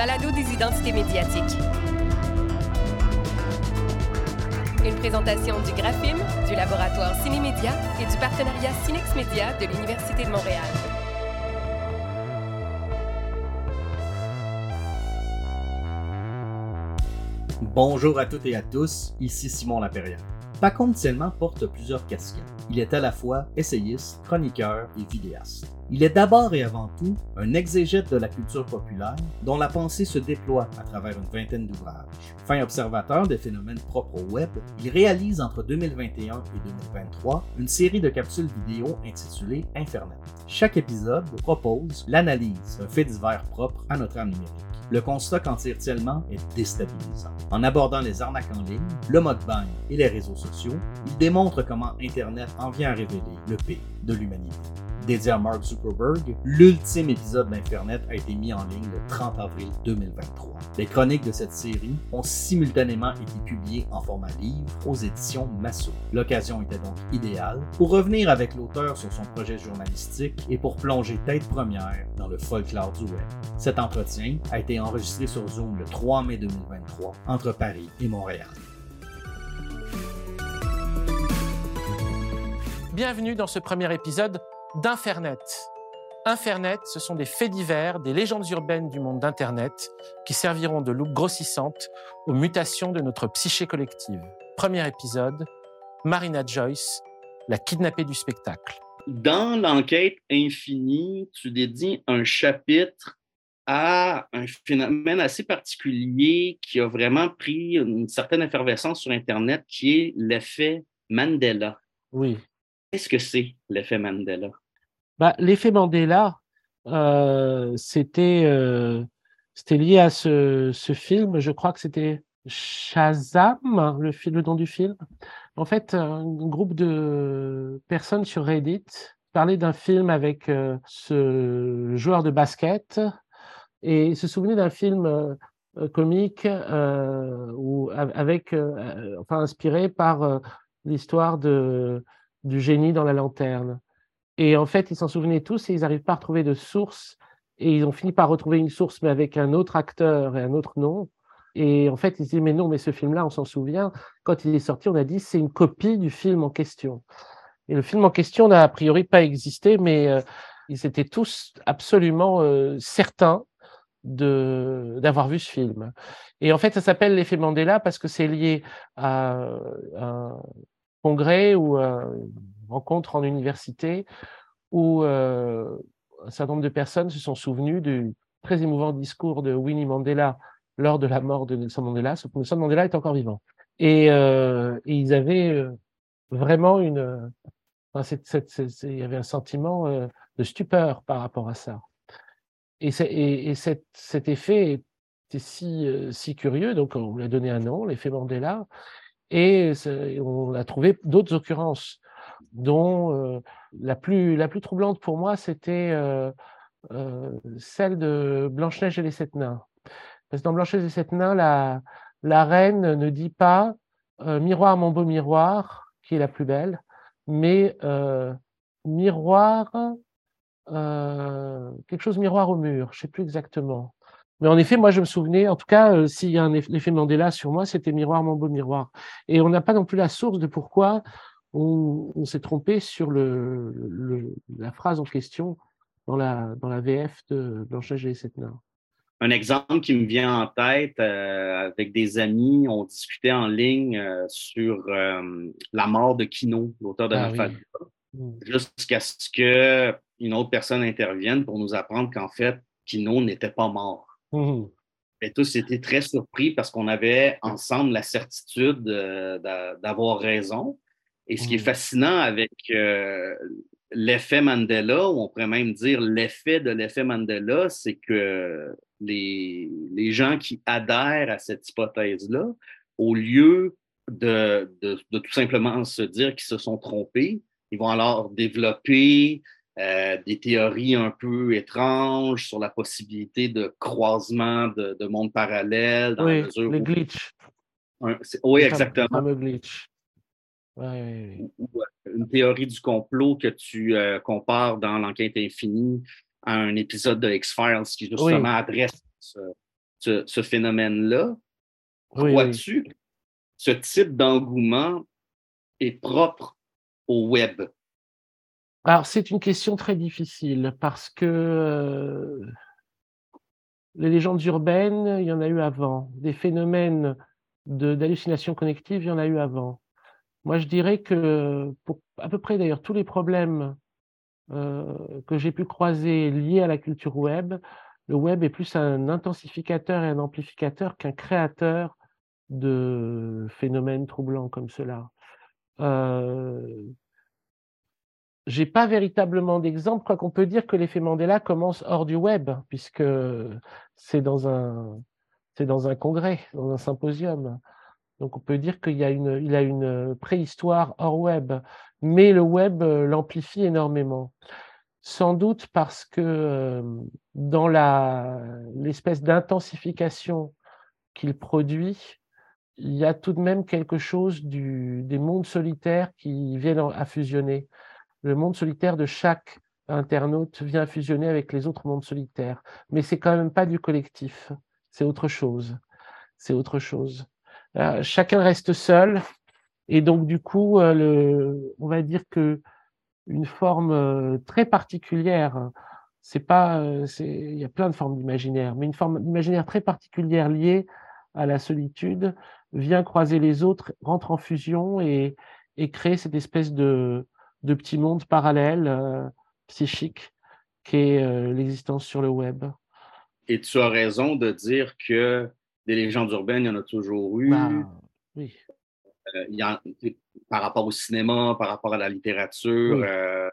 balado des identités médiatiques. Une présentation du Graphim, du laboratoire Cinémédia et du partenariat Cinex Média de l'Université de Montréal. Bonjour à toutes et à tous, ici Simon Lapérière. Paconde Tellement porte plusieurs casquettes. Il est à la fois essayiste, chroniqueur et vidéaste. Il est d'abord et avant tout un exégète de la culture populaire dont la pensée se déploie à travers une vingtaine d'ouvrages. Fin observateur des phénomènes propres au web, il réalise entre 2021 et 2023 une série de capsules vidéo intitulées Infernet. Chaque épisode propose l'analyse d'un fait divers propre à notre âme numérique. Le constat qu'en tire tellement est déstabilisant. En abordant les arnaques en ligne, le mode bagne et les réseaux sociaux, il démontre comment Internet en vient à révéler le pire de l'humanité. Dédié à Mark Zuckerberg, l'ultime épisode d'Internet a été mis en ligne le 30 avril 2023. Les chroniques de cette série ont simultanément été publiées en format livre aux éditions Massot. L'occasion était donc idéale pour revenir avec l'auteur sur son projet journalistique et pour plonger tête première dans le folklore du web. Cet entretien a été enregistré sur Zoom le 3 mai 2023 entre Paris et Montréal. Bienvenue dans ce premier épisode d'Infernet. Infernet, ce sont des faits divers, des légendes urbaines du monde d'Internet qui serviront de loupe grossissante aux mutations de notre psyché collective. Premier épisode, Marina Joyce, la kidnappée du spectacle. Dans l'enquête infinie, tu dédies un chapitre à un phénomène assez particulier qui a vraiment pris une certaine effervescence sur Internet, qui est l'effet Mandela. Oui. Qu'est-ce que c'est l'effet Mandela? Bah, L'effet Mandela, euh, c'était euh, c'était lié à ce, film, je crois que c'était Shazam, le, le nom du film. En fait, un groupe de personnes sur Reddit parlaient d'un film avec euh, ce joueur de basket et se souvenaient d'un film comique ou avec, enfin inspiré par l'histoire de du génie dans la lanterne. Et en fait, ils s'en souvenaient tous et ils n'arrivent pas à retrouver de source. Et ils ont fini par retrouver une source, mais avec un autre acteur et un autre nom. Et en fait, ils se disent, mais non, mais ce film-là, on s'en souvient. Quand il est sorti, on a dit, c'est une copie du film en question. Et le film en question n'a a priori pas existé, mais euh, ils étaient tous absolument euh, certains d'avoir vu ce film. Et en fait, ça s'appelle l'effet Mandela parce que c'est lié à, à congrès ou euh, rencontre en université où euh, un certain nombre de personnes se sont souvenues du très émouvant discours de Winnie Mandela lors de la mort de Nelson Mandela, sauf que Nelson Mandela est encore vivant. Et, euh, ils avaient vraiment une... Enfin, il y avait un sentiment de stupeur par rapport à ça. Et, et, et cet, effet était si, si curieux, donc on lui a donné un nom, l'effet Mandela, et on a trouvé d'autres occurrences, dont euh, la, plus, la plus troublante pour moi, c'était euh, euh, celle de Blanche-Neige et les Sept Nains. Parce que dans Blanche-Neige et les Sept Nains, la, la reine ne dit pas Miroir, mon beau miroir, qui est la plus belle, mais miroir, quelque chose miroir au mur, je ne sais plus exactement. Mais en effet, moi, je me souvenais, en tout cas, euh, s'il y a un effet Mandela sur moi, c'était miroir, mon beau miroir. Et on n'a pas non plus la source de pourquoi on, on s'est trompé sur le, le, la phrase en question dans la, dans la VF de Blanche-Neige et. Un exemple qui me vient en tête, euh, avec des amis, on discutait en ligne euh, sur la mort de Kino, l'auteur de Ah l'alphabet, oui. jusqu'à ce qu'une autre personne intervienne pour nous apprendre qu'en fait, Kino n'était pas mort. Mmh. Et tous étaient très surpris parce qu'on avait ensemble la certitude euh, d'avoir raison. Et ce qui est Mmh. fascinant avec euh, l'effet Mandela, ou on pourrait même dire l'effet de l'effet Mandela, c'est que les, les gens qui adhèrent à cette hypothèse-là, au lieu de, de, de tout simplement se dire qu'ils se sont trompés, ils vont alors développer euh, des théories un peu étranges sur la possibilité de croisement de, de mondes parallèles. Dans la Oui, mesure les un- oui, exactement. fameux glitch. Ouais, ouais, ouais. Ou- ou, euh, Une théorie du complot que tu euh, compares dans l'enquête infinie à un épisode de X-Files qui justement adresse ce, ce, phénomène-là, Oui, crois-tu que ce type d'engouement est propre au web? Alors, c'est une question très difficile parce que euh, les légendes urbaines, il y en a eu avant. Des phénomènes de- d'hallucination connective, il y en a eu avant. Moi, je dirais que pour à peu près d'ailleurs tous les problèmes euh, que j'ai pu croiser liés à la culture web, le web est plus un intensificateur et un amplificateur qu'un créateur de phénomènes troublants comme cela. Euh, j'ai pas véritablement d'exemple, quoi qu'on peut dire que l'effet Mandela commence hors du web, puisque c'est dans un, c'est dans un congrès, dans un symposium. Donc on peut dire qu'il a une, préhistoire hors web, mais le web euh, l'amplifie énormément. Sans doute parce que euh, dans la, l'espèce d'intensification qu'il produit, il y a tout de même quelque chose des mondes solitaires qui viennent en- à fusionner. Le monde solitaire de chaque internaute vient fusionner avec les autres mondes solitaires. Mais c'est quand même pas du collectif. C'est autre chose. C'est autre chose. Euh, chacun reste seul. Et donc, du coup, euh, on va dire que une forme euh, très particulière, c'est pas, il y a plein de formes d'imaginaire, mais une forme d'imaginaire très particulière liée à la solitude vient croiser les autres, rentre en fusion et, et crée cette espèce de, de petit monde parallèle euh, psychique qu'est euh, l'existence sur le web. Et tu as raison de dire que des légendes urbaines, il y en a toujours eu. Bah, oui. Euh, il y en- par rapport au cinéma, par rapport à la littérature. Oui. euh,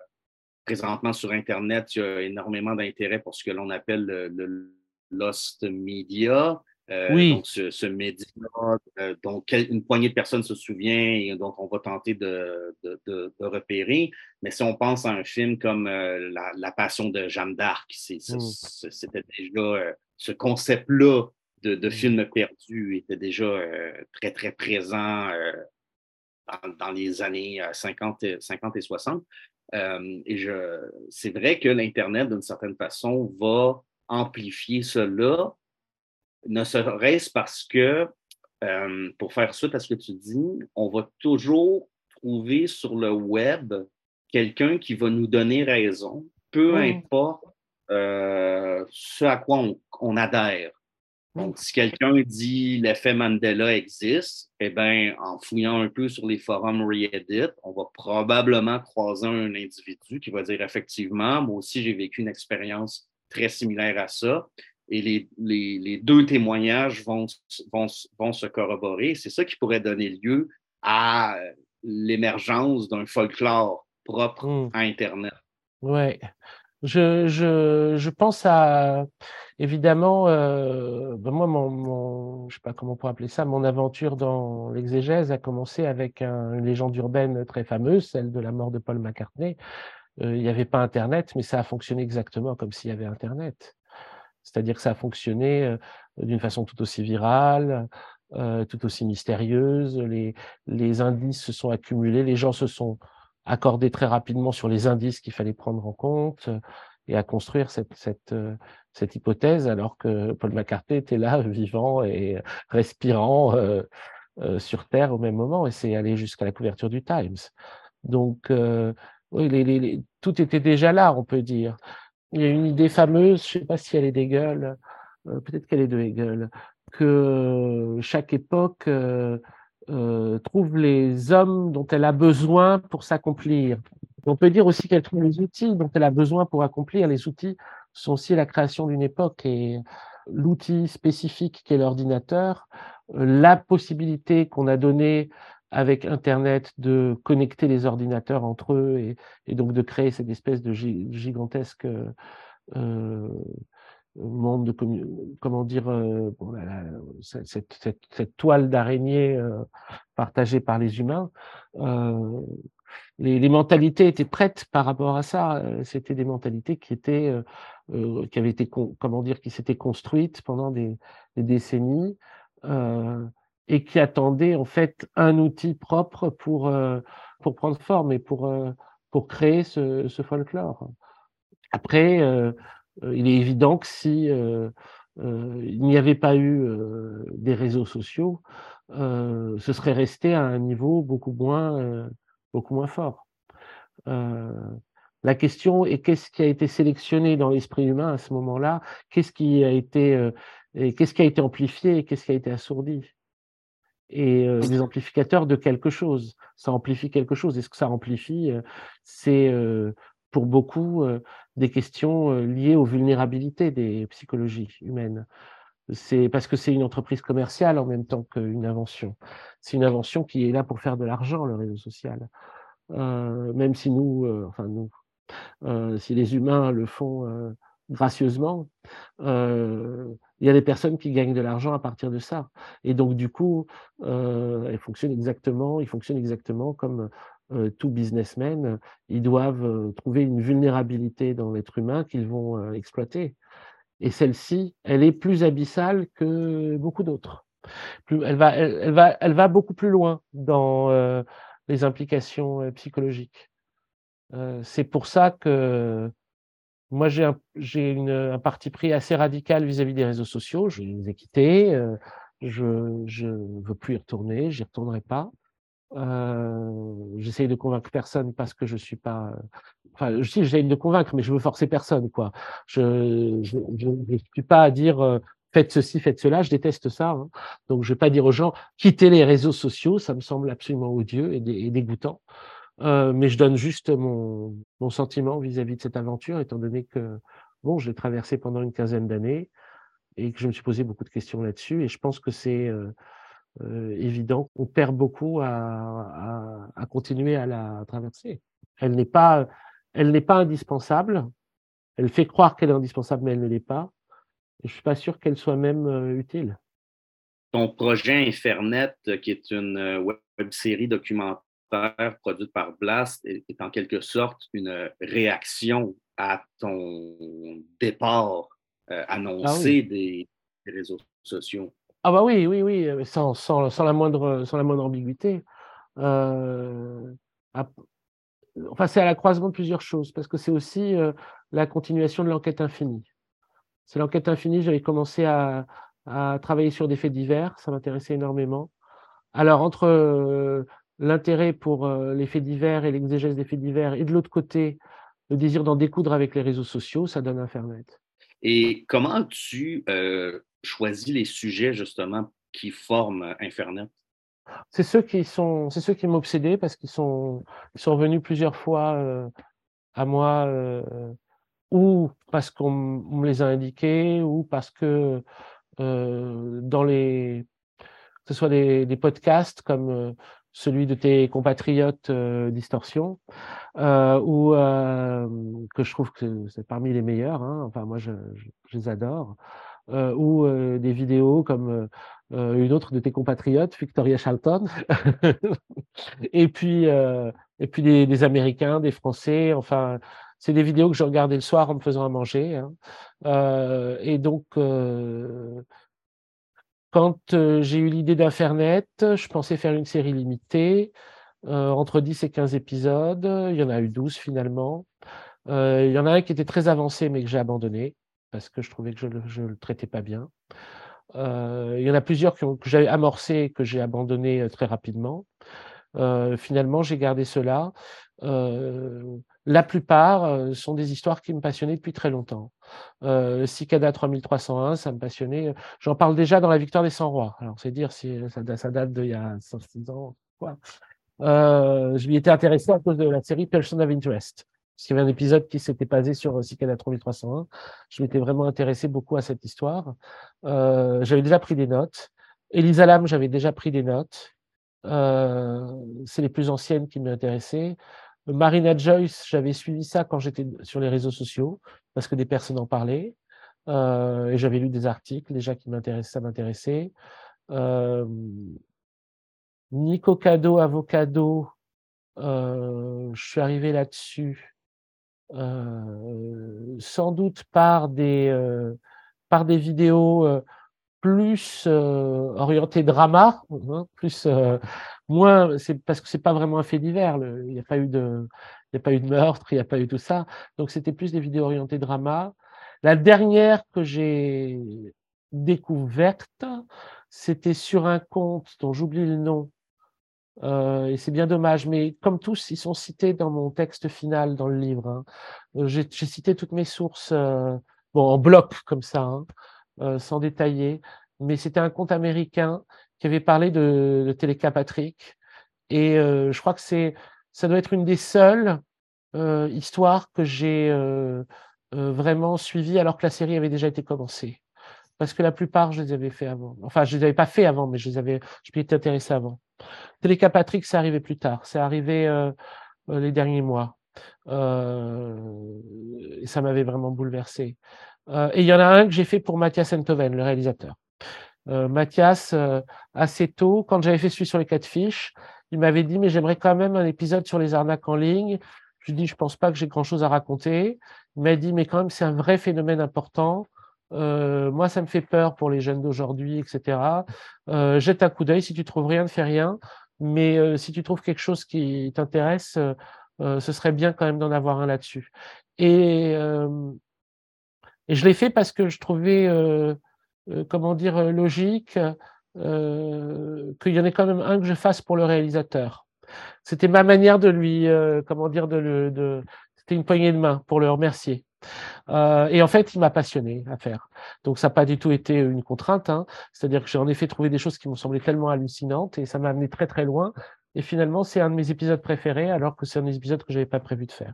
présentement sur Internet, il y a énormément d'intérêt pour ce que l'on appelle le, le Lost Media. Euh, Oui. Donc, ce, ce média euh, dont une poignée de personnes se souvient et donc on va tenter de, de, de- de repérer. Mais si on pense à un film comme euh, la, La Passion de Jeanne d'Arc, Mm. c'est- c'était déjà euh, ce concept-là de, de Mm. film perdu était déjà très, très présent dans, dans les années euh, 50, et- 50 et 60. Euh, et je, c'est vrai que l'Internet, d'une certaine façon, va amplifier cela, ne serait-ce parce que, euh, pour faire suite à ce que tu dis, on va toujours trouver sur le web quelqu'un qui va nous donner raison, peu importe euh, ce à quoi on, on adhère. Donc, si quelqu'un dit l'effet Mandela existe, eh bien, en fouillant un peu sur les forums Reddit, on va probablement croiser un individu qui va dire effectivement, moi aussi, j'ai vécu une expérience très similaire à ça. Et les, les, les deux témoignages vont, se corroborer. C'est ça qui pourrait donner lieu à l'émergence d'un folklore propre Mm. à Internet. Ouais. Je, je, je pense à évidemment euh, ben moi mon, mon je sais pas comment on pourrait appeler ça mon aventure dans l'exégèse a commencé avec un- une légende urbaine très fameuse celle de la mort de Paul McCartney Euh, il n'y avait pas internet mais ça a fonctionné exactement comme s'il y avait internet c'est-à-dire que ça a fonctionné euh, d'une façon tout aussi virale euh, tout aussi mystérieuse les indices se sont accumulés les gens se sont accordés très rapidement sur les indices qu'il fallait prendre en compte euh, et à construire cette, hypothèse alors que Paul McCartney était là, vivant et respirant sur Terre au même moment, et c'est allé jusqu'à la couverture du Times. Donc, oui, tout était déjà là, on peut dire. Il y a une idée fameuse, je ne sais pas si elle est d'Hegel, euh, peut-être qu'elle est de Hegel, que chaque époque euh, euh, trouve les hommes dont elle a besoin pour s'accomplir. On peut dire aussi qu'elle trouve les outils dont elle a besoin pour accomplir. Les outils sont aussi la création d'une époque et l'outil spécifique qu'est l'ordinateur, la possibilité qu'on a donnée avec Internet de connecter les ordinateurs entre eux et, donc de créer cette espèce de gi- gigantesque euh, euh, monde de comment dire euh, cette, toile d'araignée partagée par les humains les, mentalités étaient prêtes par rapport à ça. C'était des mentalités qui étaient qui avaient été comment dire qui s'étaient construites pendant des, décennies et qui attendaient en fait un outil propre pour euh, pour prendre forme et pour euh, pour créer ce, folklore. Après euh, il est évident que si il n'y avait pas eu des réseaux sociaux, ce serait resté à un niveau beaucoup moins, beaucoup moins fort. la question est qu'est-ce qui a été sélectionné dans l'esprit humain à ce moment-là? Qu'est-ce qui a été qu'est-ce qui a été amplifié et qu'est-ce qui a été assourdi? Et des amplificateurs de quelque chose. Ça amplifie quelque chose. Et ce que ça amplifie, c'est pour beaucoup des questions liées aux vulnérabilités des psychologies humaines. C'est parce que c'est une entreprise commerciale en même temps qu'une invention. C'est une invention qui est là pour faire de l'argent, le réseau social. même si nous, enfin nous, si les humains le font gracieusement, il y a des personnes qui gagnent de l'argent à partir de ça. Et donc, du coup, euh, elles fonctionnent exactement, ils fonctionnent exactement comme euh, tout businessman. Ils doivent euh, trouver une vulnérabilité dans l'être humain qu'ils vont euh, exploiter. Et celle-ci, elle est plus abyssale que beaucoup d'autres. Elle va, beaucoup plus loin dans euh, les implications psychologiques. C'est pour ça que moi, j'ai un, parti pris assez radical vis-à-vis des réseaux sociaux. Je les ai quittés. Euh, je ne veux plus y retourner. J'y retournerai pas. Euh, j'essaye de convaincre personne parce que je suis pas. Enfin, si j'essaye de convaincre, mais je veux forcer personne, quoi. Je ne suis pas à dire euh, faites ceci, faites cela. Je déteste ça. Hein. Donc, je vais pas dire aux gens quittez les réseaux sociaux. Ça me semble absolument odieux et dégoûtant. Euh, mais je donne juste mon, sentiment vis-à-vis de cette aventure, étant donné que bon, je l'ai traversée pendant une quinzaine d'années et que je me suis posé beaucoup de questions là-dessus. Et je pense que c'est euh, euh, évident qu'on perd beaucoup à, continuer à la traverser. Elle n'est pas, elle n'est pas indispensable. Elle fait croire qu'elle est indispensable, mais elle ne l'est pas. Et je suis pas sûr qu'elle soit même utile. Ton projet Infernet, qui est une web série documentaire produite par Blast est, en quelque sorte une réaction à ton départ euh, annoncé ah des, réseaux sociaux. Ah bah oui, oui, oui, euh, sans, sans, sans la, moindre, sans la moindre ambiguïté. Euh, enfin, c'est à la croisement de plusieurs choses, parce que c'est aussi euh, la continuation de l'enquête infinie. C'est l'enquête infinie, j'avais commencé à, à, travailler sur des faits divers, ça m'intéressait énormément. Alors, entre l'intérêt pour euh, les faits divers et l'exégèse des faits divers, et de l'autre côté, le désir d'en découdre avec les réseaux sociaux, ça donne Internet. Et comment tu euh, choisis les sujets justement qui forment Internet? C'est ceux qui sont, c'est ceux qui m'obsédaient parce qu'ils sont, ils sont revenus plusieurs fois euh, à moi, euh, ou parce qu'on me les a indiqués, ou parce que dans les, que ce soit des, des podcasts comme celui de tes compatriotes euh, euh, ou euh, que je trouve que c'est parmi les meilleurs. Hein, enfin, moi, je, les adore. Euh, ou des vidéos comme une autre de tes compatriotes, Victoria Charlton. et puis, et puis des, des, Américains, des Français. Enfin, c'est des vidéos que je regardais le soir en me faisant à manger. Hein. et donc quand j'ai eu l'idée d'Infernet, je pensais faire une série limitée, euh, entre 10 et 15 épisodes. Il y en a eu 12 finalement. Euh, il y en a un qui était très avancé, mais que j'ai abandonné, parce que je trouvais que je ne le, traitais pas bien. Euh, il y en a plusieurs que j'avais amorcé et que j'ai abandonné très rapidement. finalement, j'ai gardé cela. La plupart euh, sont des histoires qui me passionnaient depuis très longtemps. Euh, Cicada 3301, ça me passionnait. J'en parle déjà dans La Victoire des 100 Rois. Alors, c'est dire si ça, ça date d'il y a 106 ans. Euh, je m'y étais intéressé à cause de la série Person of Interest. Parce qu'il y avait un épisode qui s'était basé sur Cicada 3301. Je m'étais vraiment intéressé beaucoup à cette histoire. Euh, j'avais déjà pris des notes. Elisa Lam, j'avais déjà pris des notes. Euh, c'est les plus anciennes qui m'intéressaient. Marina Joyce, j'avais suivi ça quand j'étais sur les réseaux sociaux, parce que des personnes en parlaient. Euh, et j'avais lu des articles déjà qui m'intéressaient, ça m'intéressait. Euh, Nico Cado, Avocado, euh, je suis arrivé là-dessus sans doute par des, par des vidéos euh, plus orientées drama, hein, plus moins, c'est parce que c'est pas vraiment un fait divers. Il n'y a pas eu de, il a pas eu meurtre, il n'y a pas eu tout ça. Donc c'était plus des vidéos orientées drama. La dernière que j'ai découverte. C'était sur un compte dont j'oublie le nom, euh, et c'est bien dommage, mais comme tous, ils sont cités dans mon texte final dans le livre. Hein. Euh, j'ai cité toutes mes sources, euh, bon, en bloc comme ça, hein, euh, sans détailler, mais c'était un compte américain qui avait parlé de, de Patrick, et euh, je crois que c'est, ça doit être une des seules histoires que j'ai vraiment suivies alors que la série avait déjà été commencée parce que la plupart, je les avais fait avant. Enfin, je les avais pas fait avant, mais je les avais, je m'y étais intéressé avant. Téléka Patrick, c'est arrivé plus tard. C'est arrivé euh, euh, les derniers mois. Euh, et ça m'avait vraiment bouleversé. Euh, et il y en a un que j'ai fait pour Mathias Enthoven, le réalisateur. Euh, Mathias, assez tôt, quand j'avais fait celui sur les quatre fiches, il m'avait dit, mais j'aimerais quand même un épisode sur les arnaques en ligne. Je lui ai dit, je pense pas que j'ai grand chose à raconter. Il m'a dit, mais quand même, c'est un vrai phénomène important. Euh, moi, ça me fait peur pour les jeunes d'aujourd'hui, etc. Euh, jette un coup d'œil. Si tu trouves rien, ne fais rien. Mais euh, si tu trouves quelque chose qui t'intéresse, euh, ce serait bien quand même d'en avoir un là-dessus. Et, et je l'ai fait parce que je trouvais, comment dire, logique qu'il y en ait quand même un que je fasse pour le réalisateur. C'était ma manière de lui, comment dire, de le, c'était une poignée de main pour le remercier. Euh, et en fait, il m'a passionné à faire. Donc, ça n'a pas du tout été une contrainte. Hein. C'est-à-dire que j'ai en effet trouvé des choses qui m'ont semblé tellement hallucinantes et ça m'a amené très très loin. Et finalement, c'est un de mes épisodes préférés, alors que c'est un des épisodes que j'avais pas prévu de faire.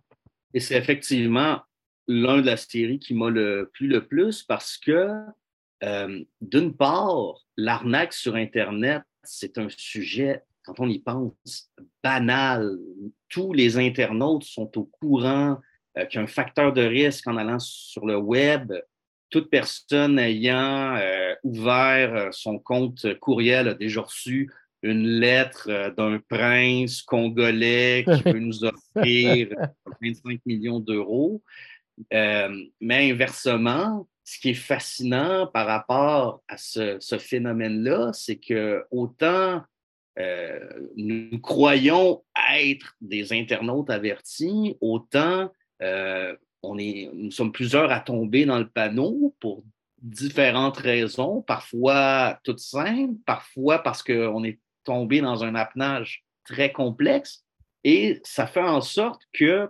Et c'est effectivement l'un de la série qui m'a le plu le plus parce que, euh, d'une part, l'arnaque sur Internet, c'est un sujet, quand on y pense, banal. Tous les internautes sont au courant euh, qui a un facteur de risque en allant sur le web. Toute personne ayant euh, ouvert euh, son compte courriel a déjà reçu une lettre d'un prince congolais qui veut nous offrir 25 millions d'euros. Mais inversement, ce qui est fascinant par rapport à ce, ce phénomène-là, c'est que autant euh, nous croyons être des internautes avertis, autant euh, on est, nous sommes plusieurs à tomber dans le panneau pour différentes raisons, parfois toutes simples, parfois parce qu'on est tombé dans un apnage très complexe. Et ça fait en sorte que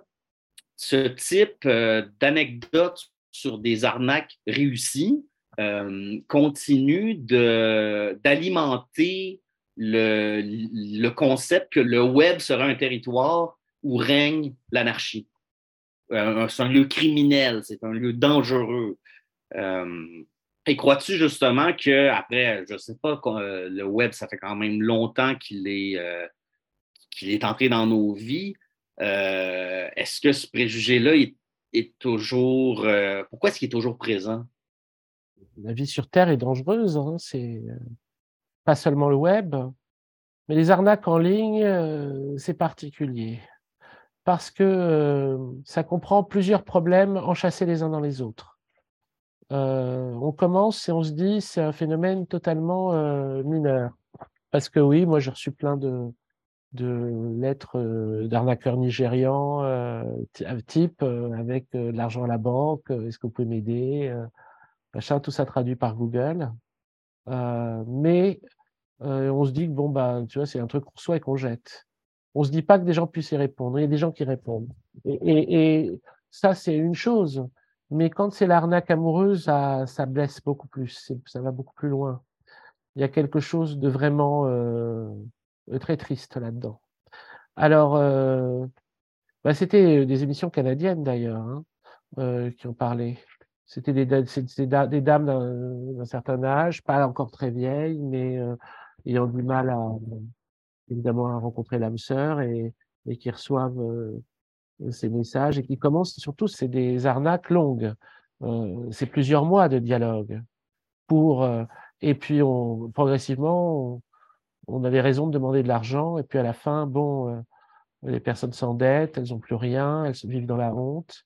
ce type euh, d'anecdotes sur des arnaques réussies euh, continue d'alimenter le, concept que le web sera un territoire où règne l'anarchie. Euh, c'est un lieu criminel, c'est un lieu dangereux. Et crois-tu justement que après, je ne sais pas, le web, ça fait quand même longtemps qu'il est entré dans nos vies. Est-ce que ce préjugé-là est, toujours. pourquoi est-ce qu'il est toujours présent? La vie sur Terre est dangereuse. Hein, c'est pas seulement le web, mais les arnaques en ligne, c'est particulier parce que euh, ça comprend plusieurs problèmes enchâssés les uns dans les autres. Euh, on commence et on se dit c'est un phénomène totalement euh, mineur. Parce que oui, moi j'ai reçu plein de, de lettres euh, d'arnaqueurs nigérians euh, type avec de l'argent à la banque, est-ce que vous pouvez m'aider Machin, tout ça traduit par Google. mais on se dit que bon bah tu vois c'est un truc qu'on reçoit et qu'on jette on se dit pas que des gens puissent y répondre. Il y a des gens qui répondent. Et, ça, c'est une chose. Mais quand c'est l'arnaque amoureuse, ça, ça, blesse beaucoup plus. Ça va beaucoup plus loin. Il y a quelque chose de vraiment euh, très triste là-dedans. Alors, euh, bah, c'était des émissions canadiennes d'ailleurs hein, euh, qui ont parlé. C'était des, dames d'un certain âge, pas encore très vieilles, mais ayant du mal à, évidemment à rencontrer l'âme sœur et, et qui reçoivent euh, ces messages et qui commencent surtout, c'est des arnaques longues. Euh, c'est plusieurs mois de dialogue pour euh, et puis progressivement on, avait raison de demander de l'argent et puis à la fin bon euh, les personnes s'endettent elles ont plus rien elles vivent dans la honte.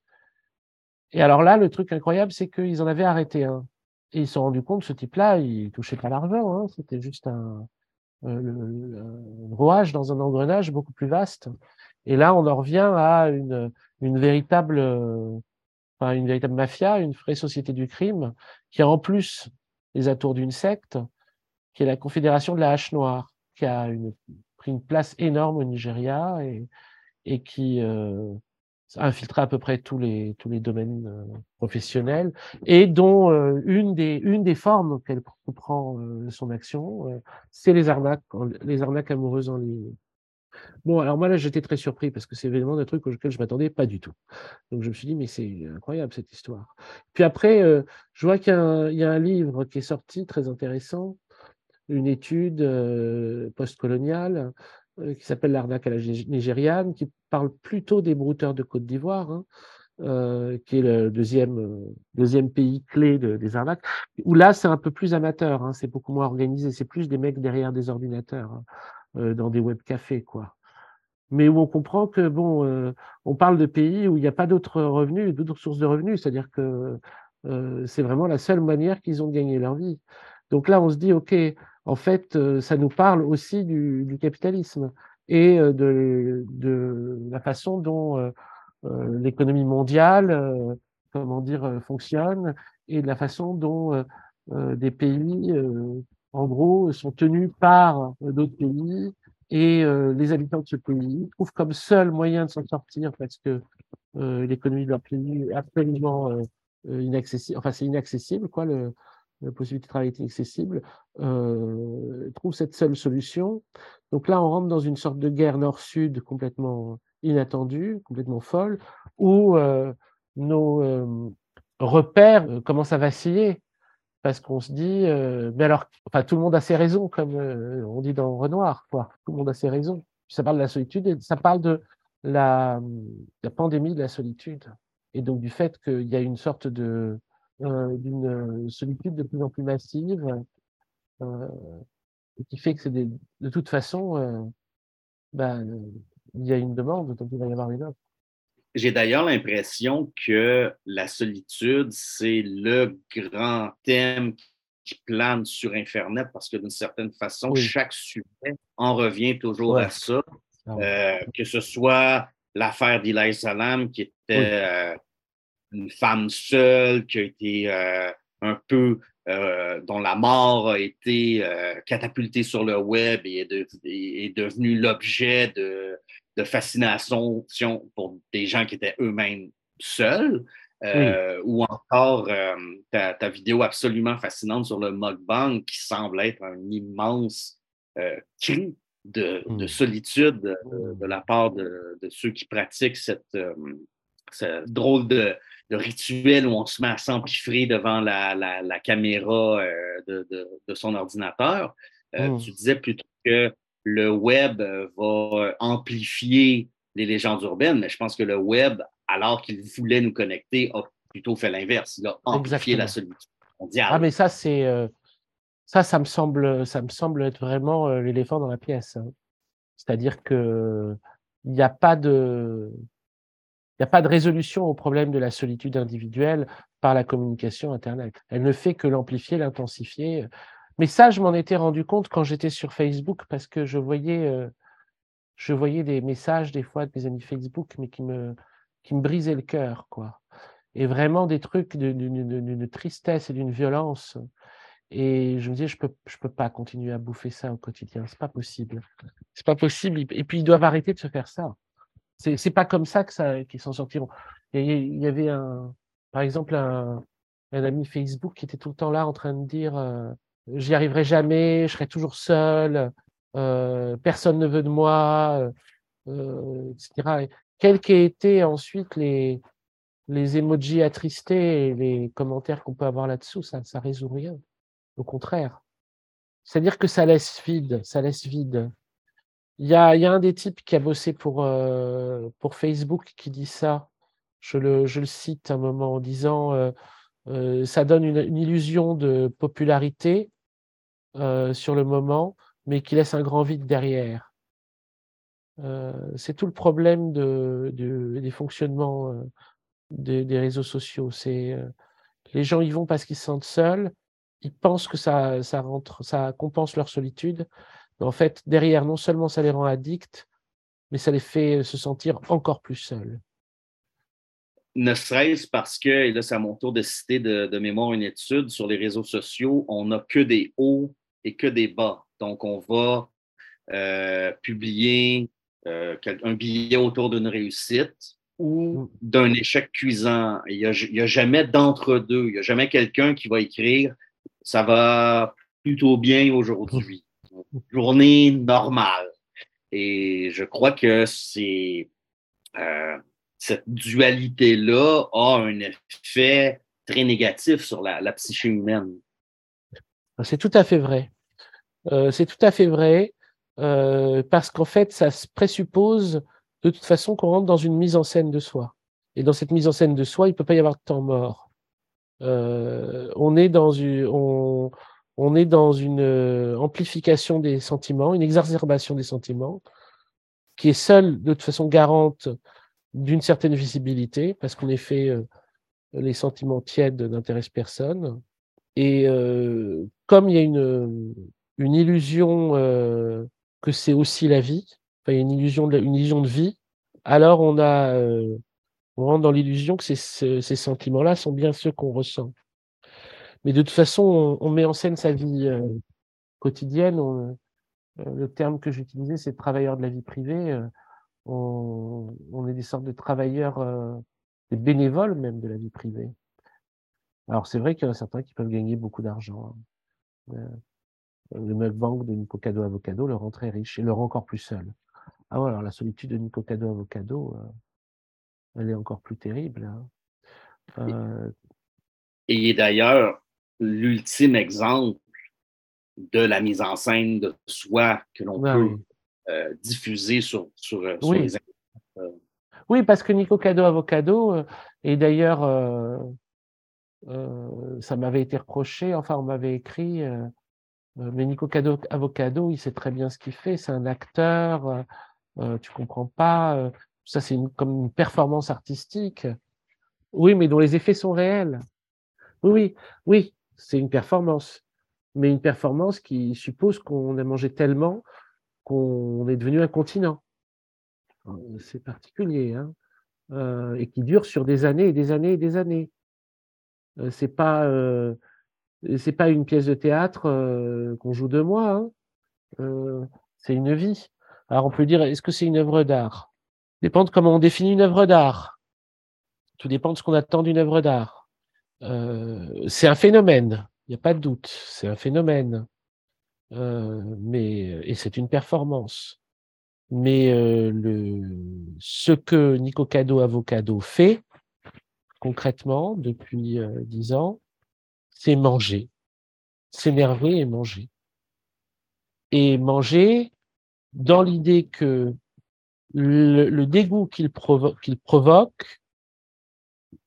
Et alors là le truc incroyable c'est qu'ils en avaient arrêté un. Et ils se sont rendus compte ce type-là il touchait pas l'argent hein, c'était juste un euh, rouage dans un engrenage beaucoup plus vaste. Et là, on en revient à une, véritable, enfin, une véritable mafia, une vraie société du crime, qui en plus les atours d'une secte, qui est la Confédération de la Hache Noire, qui a pris une place énorme au Nigeria et, qui euh, a infiltré à peu près tous les, tous les domaines euh, professionnels, et dont euh, une, des, une des formes auxquelles prend son action, c'est les arnaques, les arnaques amoureuses en ligne. Bon, alors moi là, j'étais très surpris parce que c'est évidemment un truc auquel je m'attendais pas du tout. Donc je me suis dit, mais c'est incroyable cette histoire. Puis après, euh, je vois qu'il y, a un livre qui est sorti très intéressant, une étude euh, postcoloniale euh, qui s'appelle L'arnaque à la nigériane, qui parle plutôt des brouteurs de Côte d'Ivoire. Hein, qui est le deuxième, deuxième pays clé des arnaques, où là c'est un peu plus amateur, hein, c'est beaucoup moins organisé, c'est plus des mecs derrière des ordinateurs. Hein. Euh, dans des web cafés, quoi. Mais où on comprend que bon, euh, on parle de pays où il n'y a pas d'autres revenus, d'autres sources de revenus, c'est-à-dire que euh, c'est vraiment la seule manière qu'ils ont de gagner leur vie. Donc là, on se dit, ok, en fait, ça nous parle aussi du, capitalisme et de, de, la façon dont l'économie mondiale, comment dire, fonctionne et de la façon dont des pays en gros, sont tenus par euh, d'autres pays et euh, les habitants de ce pays trouvent comme seul moyen de s'en sortir parce que euh, l'économie de leur pays est absolument inaccessible, enfin c'est inaccessible, quoi, le, la possibilité de travailler est inaccessible, euh, trouvent cette seule solution. Donc là, on rentre dans une sorte de guerre nord-sud complètement inattendue, complètement folle, où nos repères commencent à vaciller parce qu'on se dit, euh, mais alors, enfin, tout le monde a ses raisons, comme euh, on dit dans Renoir, quoi. Tout le monde a ses raisons. Ça parle de la solitude et ça parle de la, la pandémie de la solitude. Et donc du fait qu'il y a une sorte de euh, d'une solitude de plus en plus massive, et qui fait que c'est de toute façon, ben, il y a une demande, donc il va y avoir une offre. J'ai d'ailleurs l'impression que la solitude, c'est le grand thème qui plane sur Internet parce que d'une certaine façon, chaque sujet en revient toujours à ça. Ah euh, que ce soit l'affaire d'Eli Salam, qui était euh, une femme seule, qui a été euh, un peu, dont la mort a été catapultée sur le web et est, est devenue l'objet de, de fascination pour des gens qui étaient eux-mêmes seuls. Euh, ou encore euh, ta, vidéo absolument fascinante sur le mukbang qui semble être un immense euh, cri de, hmm. solitude de, la part de, ceux qui pratiquent cette, ce drôle de, rituel où on se met à s'empiffrer devant la, caméra de, son ordinateur. Hmm. Tu disais plutôt que le web euh, va amplifier les légendes urbaines, mais je pense que le web, alors qu'il voulait nous connecter, a plutôt fait l'inverse. Il a amplifié la solitude mondiale. Ah, mais ça, c'est. Euh, ça, ça me, semble, ça me semble être vraiment euh, l'éléphant dans la pièce. Hein. C'est-à-dire que il n'y a pas de. Il n'y a pas de résolution au problème de la solitude individuelle par la communication Internet. Elle ne fait que l'amplifier, l'intensifier. Mais ça, je m'en étais rendu compte quand j'étais sur Facebook parce que je voyais, euh, je voyais des messages des fois de mes amis Facebook, mais qui me, qui me brisaient le cœur, quoi. Et vraiment des trucs d'une tristesse et d'une violence. Et je me disais, je peux, je peux pas continuer à bouffer ça au quotidien. C'est pas possible. C'est pas possible. Et puis ils doivent arrêter de se faire ça. C'est, pas comme ça que ça, qu'ils s'en sortiront. Il y avait un, par exemple, un, ami Facebook qui était tout le temps là en train de dire. Euh, j'y arriverai jamais, je serai toujours seul, euh, personne ne veut de moi, euh, etc. Quels qu'aient été ensuite les, les emojis attristés et les commentaires qu'on peut avoir là-dessous, ça ne résout rien. Au contraire. C'est-à-dire que ça laisse vide, ça laisse vide. Il y a, un des types qui a bossé pour, euh, Facebook qui dit ça. Je le, cite un moment en disant euh, euh, ça donne une, illusion de popularité sur le moment, mais qui laisse un grand vide derrière. C'est tout le problème de, des fonctionnements des, réseaux sociaux. Les gens y vont parce qu'ils se sentent seuls, ils pensent que ça, rentre, ça compense leur solitude, en fait derrière, non seulement ça les rend addicts, mais ça les fait se sentir encore plus seuls. ne serait-ce parce que, et là, c'est à mon tour de citer de, mémoire une étude sur les réseaux sociaux, on n'a que des hauts et que des bas. Donc, on va euh, publier euh, un billet autour d'une réussite ou mm. d'un échec cuisant. Il n'y a, a, jamais d'entre-deux. Il n'y a jamais quelqu'un qui va écrire ça va plutôt bien aujourd'hui. Journée normale. Et je crois que c'est euh, cette dualité-là a un effet très négatif sur la, psyché humaine. C'est tout à fait vrai. Euh, c'est tout à fait vrai euh, parce qu'en fait, ça présuppose de toute façon qu'on rentre dans une mise en scène de soi. Et dans cette mise en scène de soi, il ne peut pas y avoir de temps mort. on est dans une, on, on est dans une amplification des sentiments, une exacerbation des sentiments, qui est seule de toute façon garante d'une certaine visibilité, parce qu'en effet, euh, les sentiments tièdes n'intéressent personne. Et euh, comme il y a une, illusion euh, que c'est aussi la vie, il y a une illusion de, vie, alors on, a, rentre dans l'illusion que ces sentiments-là sont bien ceux qu'on ressent. Mais de toute façon, on, met en scène sa vie quotidienne. le terme que j'utilisais, c'est travailleur de la vie privée on, est des sortes de travailleurs, euh, des bénévoles même de la vie privée. Alors c'est vrai qu'il y en a certains qui peuvent gagner beaucoup d'argent. Hein. Euh, le mukbang de Nico Cado Avocado le rend très riche et le rend encore plus seul. Ah ouais, alors la solitude de Nico Cado Avocado, euh, elle est encore plus terrible. Hein. et d'ailleurs l'ultime exemple de la mise en scène de soi que l'on ah peut euh, diffusé sur, sur, euh, oui. les euh. Oui, parce que Nico Cado Avocado, et d'ailleurs, ça m'avait été reproché, enfin, on m'avait écrit, mais Nico Cado Avocado, il sait très bien ce qu'il fait, c'est un acteur, tu comprends pas, ça c'est comme une performance artistique. Oui, mais dont les effets sont réels. Oui, oui, oui, c'est une performance, mais une performance qui suppose qu'on a mangé tellement qu'on est devenu un continent. Euh, c'est particulier, hein euh, et qui dure sur des années et des années et des années. Euh, c'est pas c'est pas une pièce de théâtre qu'on joue deux mois. Hein c'est une vie. Alors on peut dire est-ce que c'est une œuvre d'art? Dépend de comment on définit une œuvre d'art. Tout dépend de ce qu'on attend d'une œuvre d'art. C'est un phénomène, il n'y a pas de doute. C'est un phénomène. Euh, mais et c'est une performance. Mais euh, le, ce que Nico Cado Avocado fait concrètement depuis euh, dix ans, c'est manger, s'énerver et manger. Et manger dans l'idée que le, dégoût qu'il qu'il provoque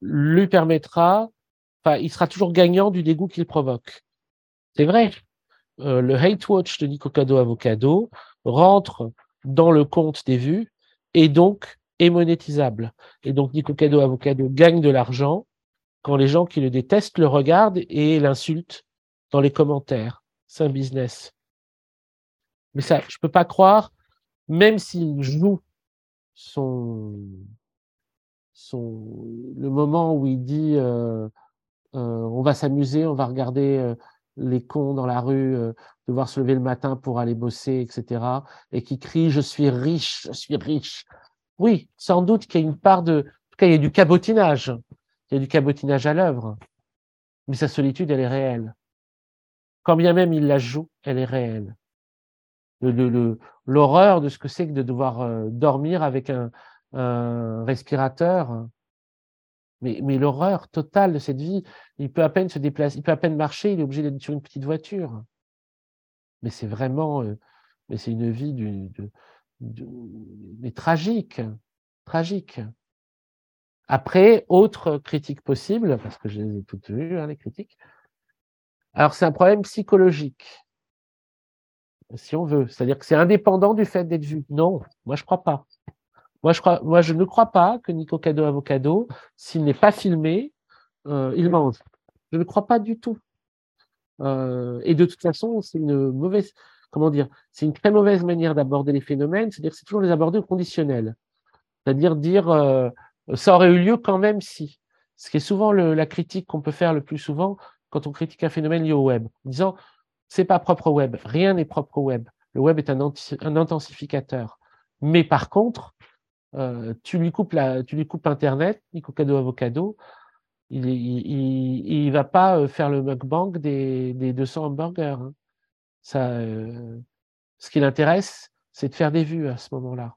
lui permettra, il sera toujours gagnant du dégoût qu'il provoque. C'est vrai. Euh, le hate watch de Nico Cado Avocado rentre dans le compte des vues et donc est monétisable. Et donc Nico Cado Avocado gagne de l'argent quand les gens qui le détestent le regardent et l'insultent dans les commentaires. C'est un business. Mais ça, je peux pas croire, même s'il joue son, son, le moment où il dit euh, on va s'amuser, on va regarder les cons dans la rue, euh, devoir se lever le matin pour aller bosser, etc., et qui crient Je suis riche, je suis riche. Oui, sans doute qu'il y a une part de. En tout cas, il y a du cabotinage. Il y a du cabotinage à l'œuvre. Mais sa solitude, elle est réelle. Quand bien même il la joue, elle est réelle. L'horreur de ce que c'est que de devoir euh, dormir avec un respirateur, mais, l'horreur totale de cette vie, il peut à peine se déplacer, il peut à peine marcher, il est obligé d'être sur une petite voiture. Mais c'est vraiment, euh, mais c'est une vie du, de, mais tragique, tragique. Après, autre critique possible, parce que je les ai toutes vues, hein, les critiques. Alors, c'est un problème psychologique, si on veut. C'est-à-dire que c'est indépendant du fait d'être vu. Non, moi, je crois pas. Moi, je, ne crois pas que Nico Cado Avocado, s'il n'est pas filmé, euh, il mange. Je ne crois pas du tout. Euh, et de toute façon, c'est une mauvaise, comment dire, c'est une très mauvaise manière d'aborder les phénomènes, c'est-à-dire c'est toujours les aborder au conditionnel. C'est-à-dire dire, euh, Ça aurait eu lieu quand même si. Ce qui est souvent la critique qu'on peut faire le plus souvent quand on critique un phénomène lié au web, en disant c'est pas propre au web, rien n'est propre au web. Le web est un intensificateur. Mais par contre, euh, tu, lui coupes la, tu lui coupes Internet, Nico Cado Avocado, il ne il, il, va pas euh, faire le mukbang des, des 200 hamburgers. Hein. Ça, euh, ce qui l'intéresse, c'est de faire des vues à ce moment-là.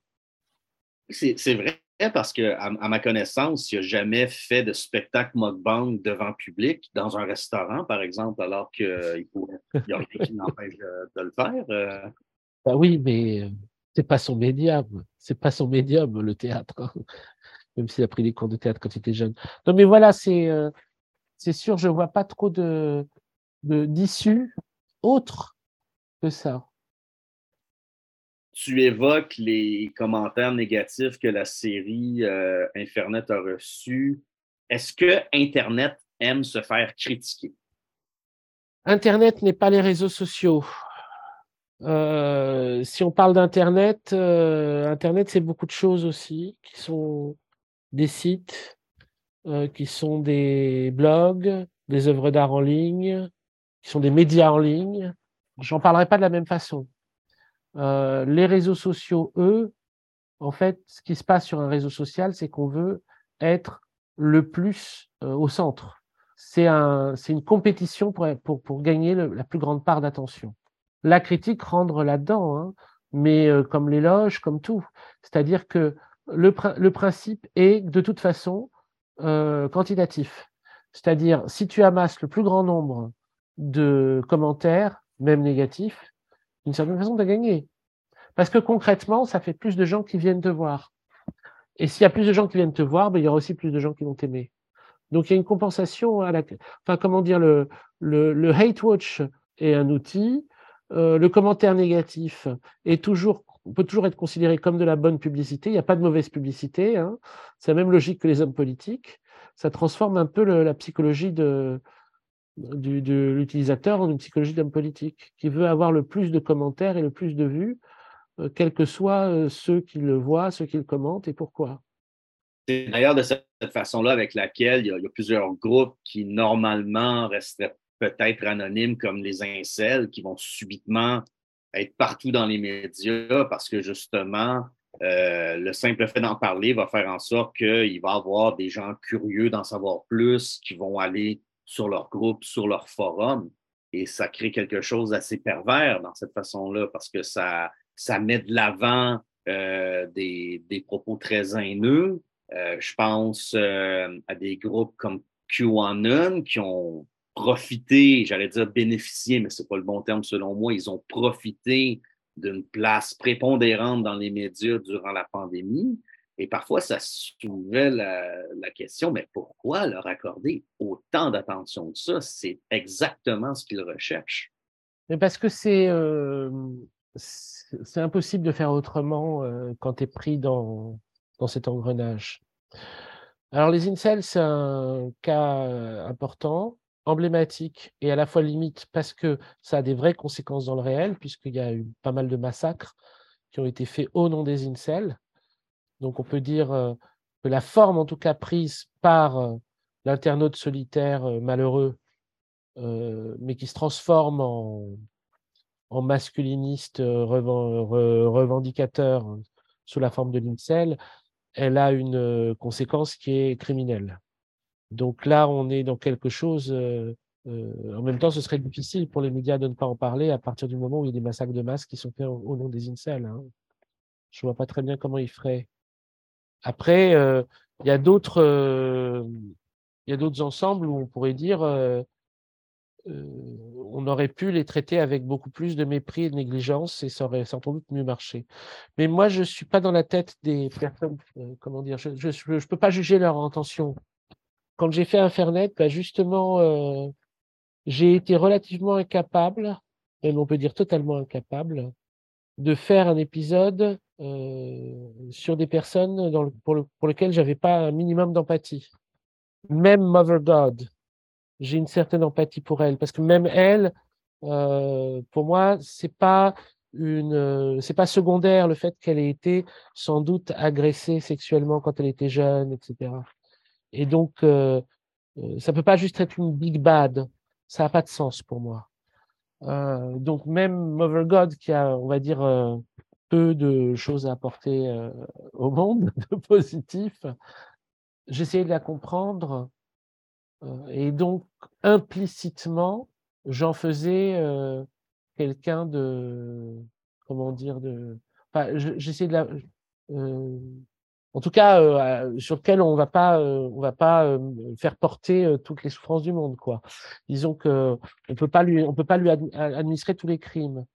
C'est vrai parce que, à, ma connaissance, il n'a jamais fait de spectacle mukbang devant public, dans un restaurant, par exemple, alors qu'il n'y a rien qui l'empêche de, le faire. Ben oui, mais c'est pas son médium. C'est pas son médium, le théâtre. Hein. Même s'il a pris des cours de théâtre quand il était jeune. Non, mais voilà, c'est euh, c'est sûr, je vois pas trop de d'issues autres que ça. Tu évoques les commentaires négatifs que la série euh, Internet a reçus. Est-ce que Internet aime se faire critiquer? Internet n'est pas les réseaux sociaux. Euh, si on parle d'Internet, euh, Internet, c'est beaucoup de choses aussi, qui sont des sites, euh, qui sont des blogs, des œuvres d'art en ligne, qui sont des médias en ligne. J'en parlerai pas de la même façon. les réseaux sociaux, eux, en fait, ce qui se passe sur un réseau social, c'est qu'on veut être le plus au centre. C'est un, une compétition pour, pour, pour gagner la plus grande part d'attention la critique rentre là-dedans, hein, mais euh, comme l'éloge, comme tout. C'est-à-dire que le, principe est de toute façon euh, quantitatif. C'est-à-dire, si tu amasses le plus grand nombre de commentaires, même négatifs, d'une certaine façon, tu as gagné. Parce que concrètement, ça fait plus de gens qui viennent te voir. Et s'il y a plus de gens qui viennent te voir, ben, il y aura aussi plus de gens qui vont t'aimer. Donc il y a une compensation. Enfin, comment dire, le, le hate watch est un outil, euh, le commentaire négatif est toujours, peut toujours être considéré comme de la bonne publicité. Il n'y a pas de mauvaise publicité. Hein. C'est la même logique que les hommes politiques. Ça transforme un peu la psychologie de, l'utilisateur en une psychologie d'homme politique qui veut avoir le plus de commentaires et le plus de vues, euh, quels que soient euh, ceux qui le voient, ceux qui le commentent et pourquoi. C'est d'ailleurs de cette façon-là avec laquelle il y, a, il y, a, plusieurs groupes qui normalement resteraient peut-être anonymes comme les incels qui vont subitement être partout dans les médias parce que justement, euh, le simple fait d'en parler va faire en sorte qu'il va y avoir des gens curieux d'en savoir plus qui vont aller sur leur groupe, sur leur forum. Et ça crée quelque chose d'assez pervers dans cette façon-là parce que ça, met de l'avant euh, des, des, propos très haineux. Euh, je pense à des groupes comme QAnon qui ont profité, j'allais dire bénéficier, mais ce n'est pas le bon terme selon moi, ils ont profité d'une place prépondérante dans les médias durant la pandémie. Et parfois, ça soulevait la, question, mais pourquoi leur accorder autant d'attention de ça? C'est exactement ce qu'ils recherchent. Mais parce que c'est euh, c'est impossible de faire autrement euh, quand tu es pris dans, dans cet engrenage. Alors les incels, c'est un cas euh, important emblématique et à la fois limite parce que ça a des vraies conséquences dans le réel, puisqu'il y a eu pas mal de massacres qui ont été faits au nom des incels. Donc on peut dire euh, que la forme, en tout cas prise par euh, l'internaute solitaire euh, malheureux, mais qui se transforme en, en masculiniste revendicateur sous la forme de l'incel, elle a une conséquence qui est criminelle. Donc là, on est dans quelque chose. Euh, euh, en même temps, ce serait difficile pour les médias de ne pas en parler à partir du moment où il y a des massacres de masse qui sont faits au, nom des incels. Hein. Je ne vois pas très bien comment ils feraient. Après, euh, il y a d'autres, ensembles où on pourrait dire, on aurait pu les traiter avec beaucoup plus de mépris et de négligence et ça aurait sans doute mieux marché. Mais moi, je ne suis pas dans la tête des personnes. comment dire Je ne peux pas juger leur intention quand j'ai fait Infernet, bah justement, euh, j'ai été relativement incapable, même on peut dire totalement incapable, de faire un épisode euh, sur des personnes pour, le, pour lesquelles j'avais pas un minimum d'empathie. Même Mother God, j'ai une certaine empathie pour elle, parce que même elle, euh, pour moi, c'est pas une, c'est pas secondaire le fait qu'elle ait été sans doute agressée sexuellement quand elle était jeune, etc. Et donc, euh, ça peut pas juste être une big bad. Ça n'a pas de sens pour moi. Euh, donc même Mother God, qui a, on va dire, peu de choses à apporter au monde, de positif, j'essayais de la comprendre et donc implicitement, j'en faisais quelqu'un de, comment dire, de, enfin, j'essaie de la, euh, en tout cas, euh, sur lequel on va euh, va pas faire porter toutes les souffrances du monde, quoi. Disons que on peut pas lui, peut pas lui administrer tous les crimes.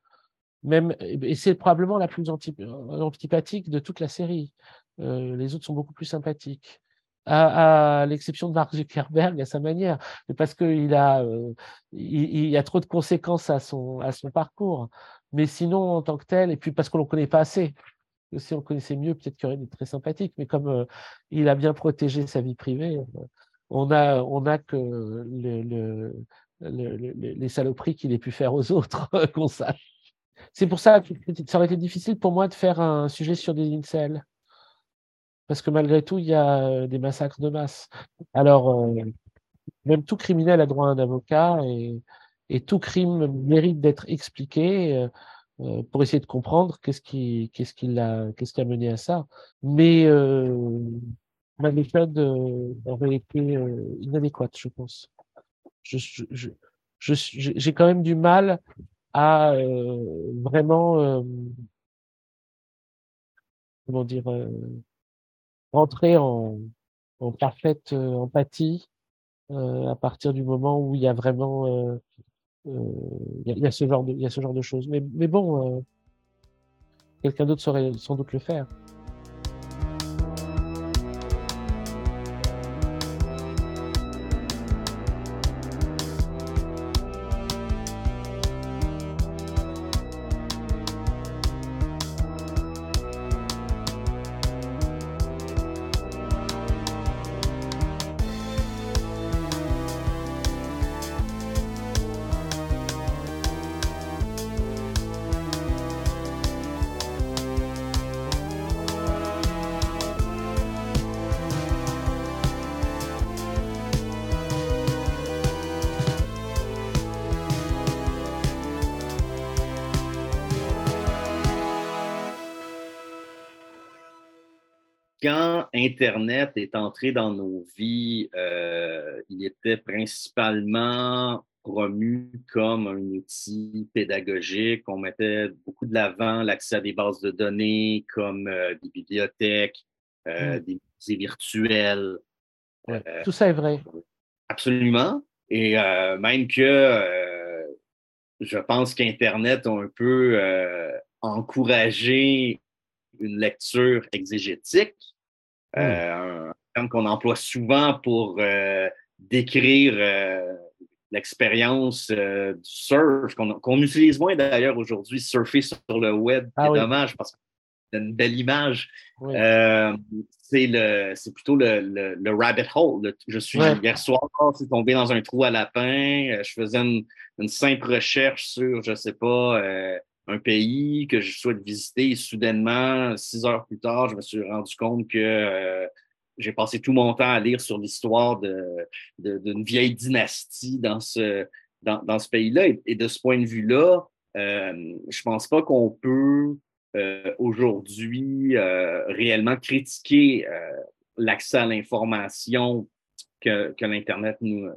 Même, et c'est probablement la plus antipathique de toute la série. les autres sont beaucoup plus sympathiques à, l'exception de Mark Zuckerberg à sa manière, parce qu'il a, euh, il, y a trop de conséquences à son, à son parcours. Mais sinon, en tant que tel, et puis parce qu'on ne le connaît pas assez, si on connaissait mieux, peut-être qu'il aurait été très sympathique, mais comme euh, il a bien protégé sa vie privée, euh, on a, on a que le, le, les saloperies qu'il ait pu faire aux autres qu'on sache. C'est pour ça que ça aurait été difficile pour moi de faire un sujet sur des incels parce que malgré tout, il y a des massacres de masse. Alors, même tout criminel a droit à un avocat et, tout crime mérite d'être expliqué pour essayer de comprendre qu'est-ce qui, qu'est-ce qui l'a, qu'est-ce qui a mené à ça. Mais ma méthode aurait été inadéquate, je pense. Je, j'ai quand même du mal à vraiment, comment dire, rentrer en, en parfaite euh, empathie euh, à partir du moment où il y a vraiment euh, il y, a, ce genre de y a ce genre de choses. Mais, mais bon, quelqu'un d'autre saurait sans doute le faire. Internet est entré dans nos vies, euh, il était principalement promu comme un outil pédagogique. On mettait beaucoup de l'avant l'accès à des bases de données comme euh, des bibliothèques, euh, hmm. des musées virtuels. tout ça est vrai. Absolument. Et même que je pense qu'Internet a un peu encouragé une lecture exégétique Hmm. Euh, un terme qu'on emploie souvent pour euh, décrire euh, l'expérience du surf, qu'on utilise moins d'ailleurs aujourd'hui, surfer sur le web. Ah c'est dommage parce que c'est une belle image. c'est plutôt le, le, rabbit hole. Je suis hier soir, je suis tombé dans un trou à lapin. Je faisais une, une simple recherche sur, je sais pas, un pays que je souhaite visiter et soudainement, six heures plus tard, je me suis rendu compte que euh, j'ai passé tout mon temps à lire sur l'histoire d'une de, vieille dynastie dans ce, dans, dans ce pays-là. Et, de ce point de vue-là, euh, je pense pas qu'on peut euh, aujourd'hui euh, réellement critiquer l'accès à l'information que, que l'Internet nous,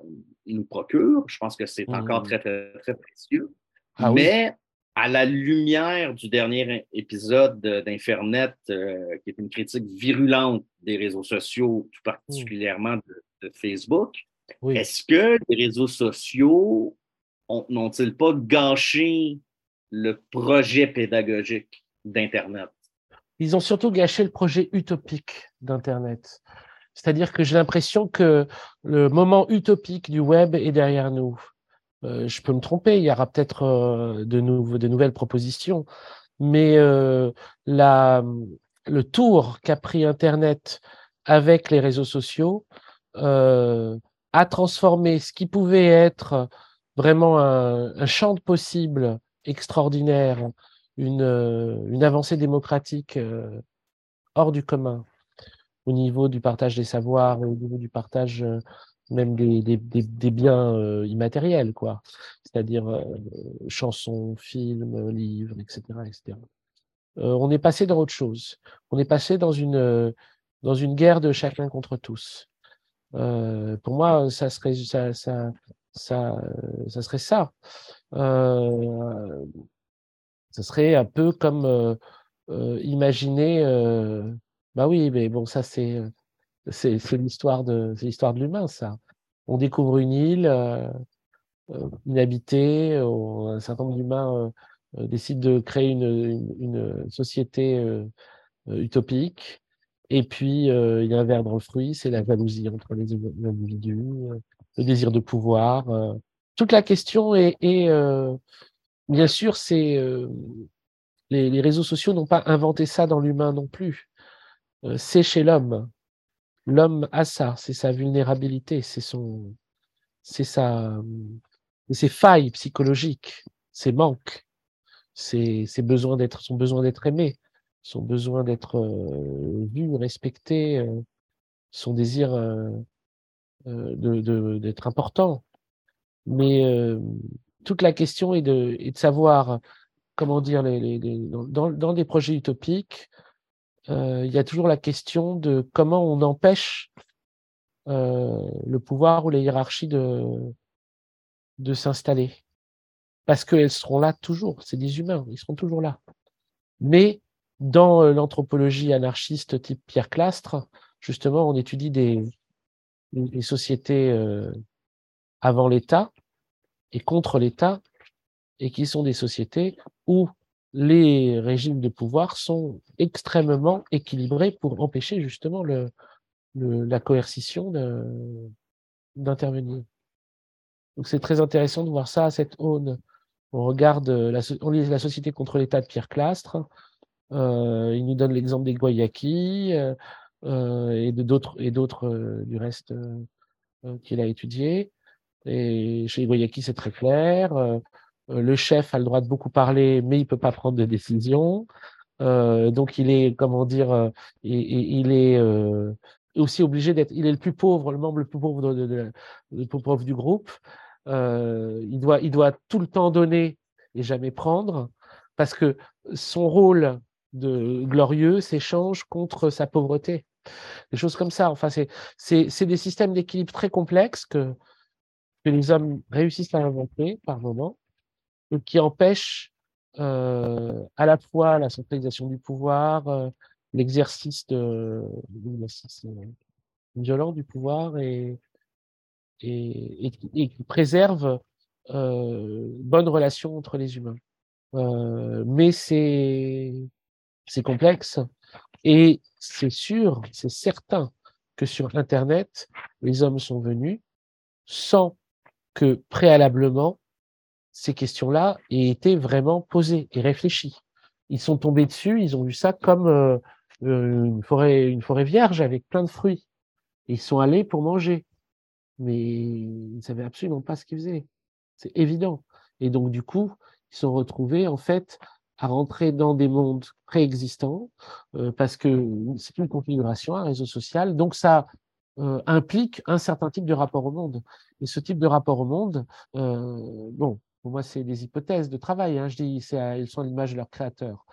nous procure. Je pense que c'est encore mmh. très, très, très précieux. Ah Mais à la lumière du dernier épisode d'Infernet, euh, qui est une critique virulente des réseaux sociaux, tout particulièrement de, Facebook, est-ce que les réseaux sociaux n'ont-ils pas gâché le projet pédagogique d'Internet? Ils ont surtout gâché le projet utopique d'Internet. C'est-à-dire que j'ai l'impression que le moment utopique du web est derrière nous. Euh, je peux me tromper, il y aura peut-être euh, de, nouvelles propositions, mais euh, la, le tour qu'a pris Internet avec les réseaux sociaux a transformé ce qui pouvait être vraiment un, champ de possibles extraordinaire une avancée démocratique hors du commun au niveau du partage des savoirs, au niveau du partage même des, biens immatériels, quoi. C'est-à-dire chansons, films, livres, etc. etc. on est passé dans autre chose. On est passé dans une, dans une guerre de chacun contre tous. pour moi, ça serait ça, ça, ça, ça serait ça. Euh, ça serait un peu comme euh, euh, imaginer. bah oui, mais bon, ça c'est c'est l'histoire de l'histoire de l'humain, ça. On découvre une île inhabitée, un certain nombre d'humains décident de créer une, une, société utopique. Et puis, il y a un verre dans le fruit, c'est la jalousie entre les individus, le désir de pouvoir. Toute la question est, bien sûr, c'est les, réseaux sociaux n'ont pas inventé ça dans l'humain non plus. c'est chez l'homme. L'homme a ça, c'est sa vulnérabilité, c'est son, c'est sa, ses failles psychologiques, ses manques, ses, besoins d'être, son besoin d'être aimé, son besoin d'être vu, respecté, son désir de, d'être important. Mais toute la question est de, est de savoir comment dire, les, dans, des projets utopiques, il y a toujours la question de comment on empêche le pouvoir ou la hiérarchie de, de s'installer. Parce qu'elles seront là toujours, c'est des humains, ils seront toujours là. Mais dans l'anthropologie anarchiste type Pierre Clastre, justement, on étudie des, des sociétés avant l'État et contre l'État, et qui sont des sociétés où les régimes de pouvoir sont extrêmement équilibrés pour empêcher justement la coercition d'intervenir. Donc c'est très intéressant de voir ça à cette aune. On regarde la, lit la société contre l'État de Pierre Clastre. Euh, il nous donne l'exemple des Guayaki euh, euh, et d'autres du reste qu'il a étudié. Et chez Igoyaki, c'est très clair. Euh, euh, le chef a le droit de beaucoup parler, mais il peut pas prendre de décision. Euh, donc il est, comment dire, il, il est aussi obligé d'être. Il est le plus pauvre, le membre le plus pauvre, du groupe. il doit, il doit tout le temps donner et jamais prendre, parce que son rôle de glorieux s'échange contre sa pauvreté. Des choses comme ça. Enfin, c'est des systèmes d'équilibre très complexes que que les hommes réussissent à inventer par moment, qui empêchent euh, à la fois la centralisation du pouvoir, euh, l'exercice euh, violent du pouvoir et, qui préservent euh, bonne relation entre les humains. Mais c'est complexe et c'est sûr, c'est certain que sur Internet, les hommes sont venus sans que préalablement, ces questions-là aient été vraiment posées et réfléchies. Ils sont tombés dessus, ils ont vu ça comme euh, euh, une, forêt, vierge avec plein de fruits. ils sont allés pour manger. Mais ils ne savaient absolument pas ce qu'ils faisaient. C'est évident. Et donc, du coup, ils sont retrouvés, en fait, à rentrer dans des mondes préexistants, euh, parce que c'est une configuration, un réseau social. Donc, ça implique un certain type de rapport au monde. Et ce type de rapport au monde, bon, pour moi, c'est des hypothèses de travail. Hein, je dis, ils sont à l'image de leur créateur.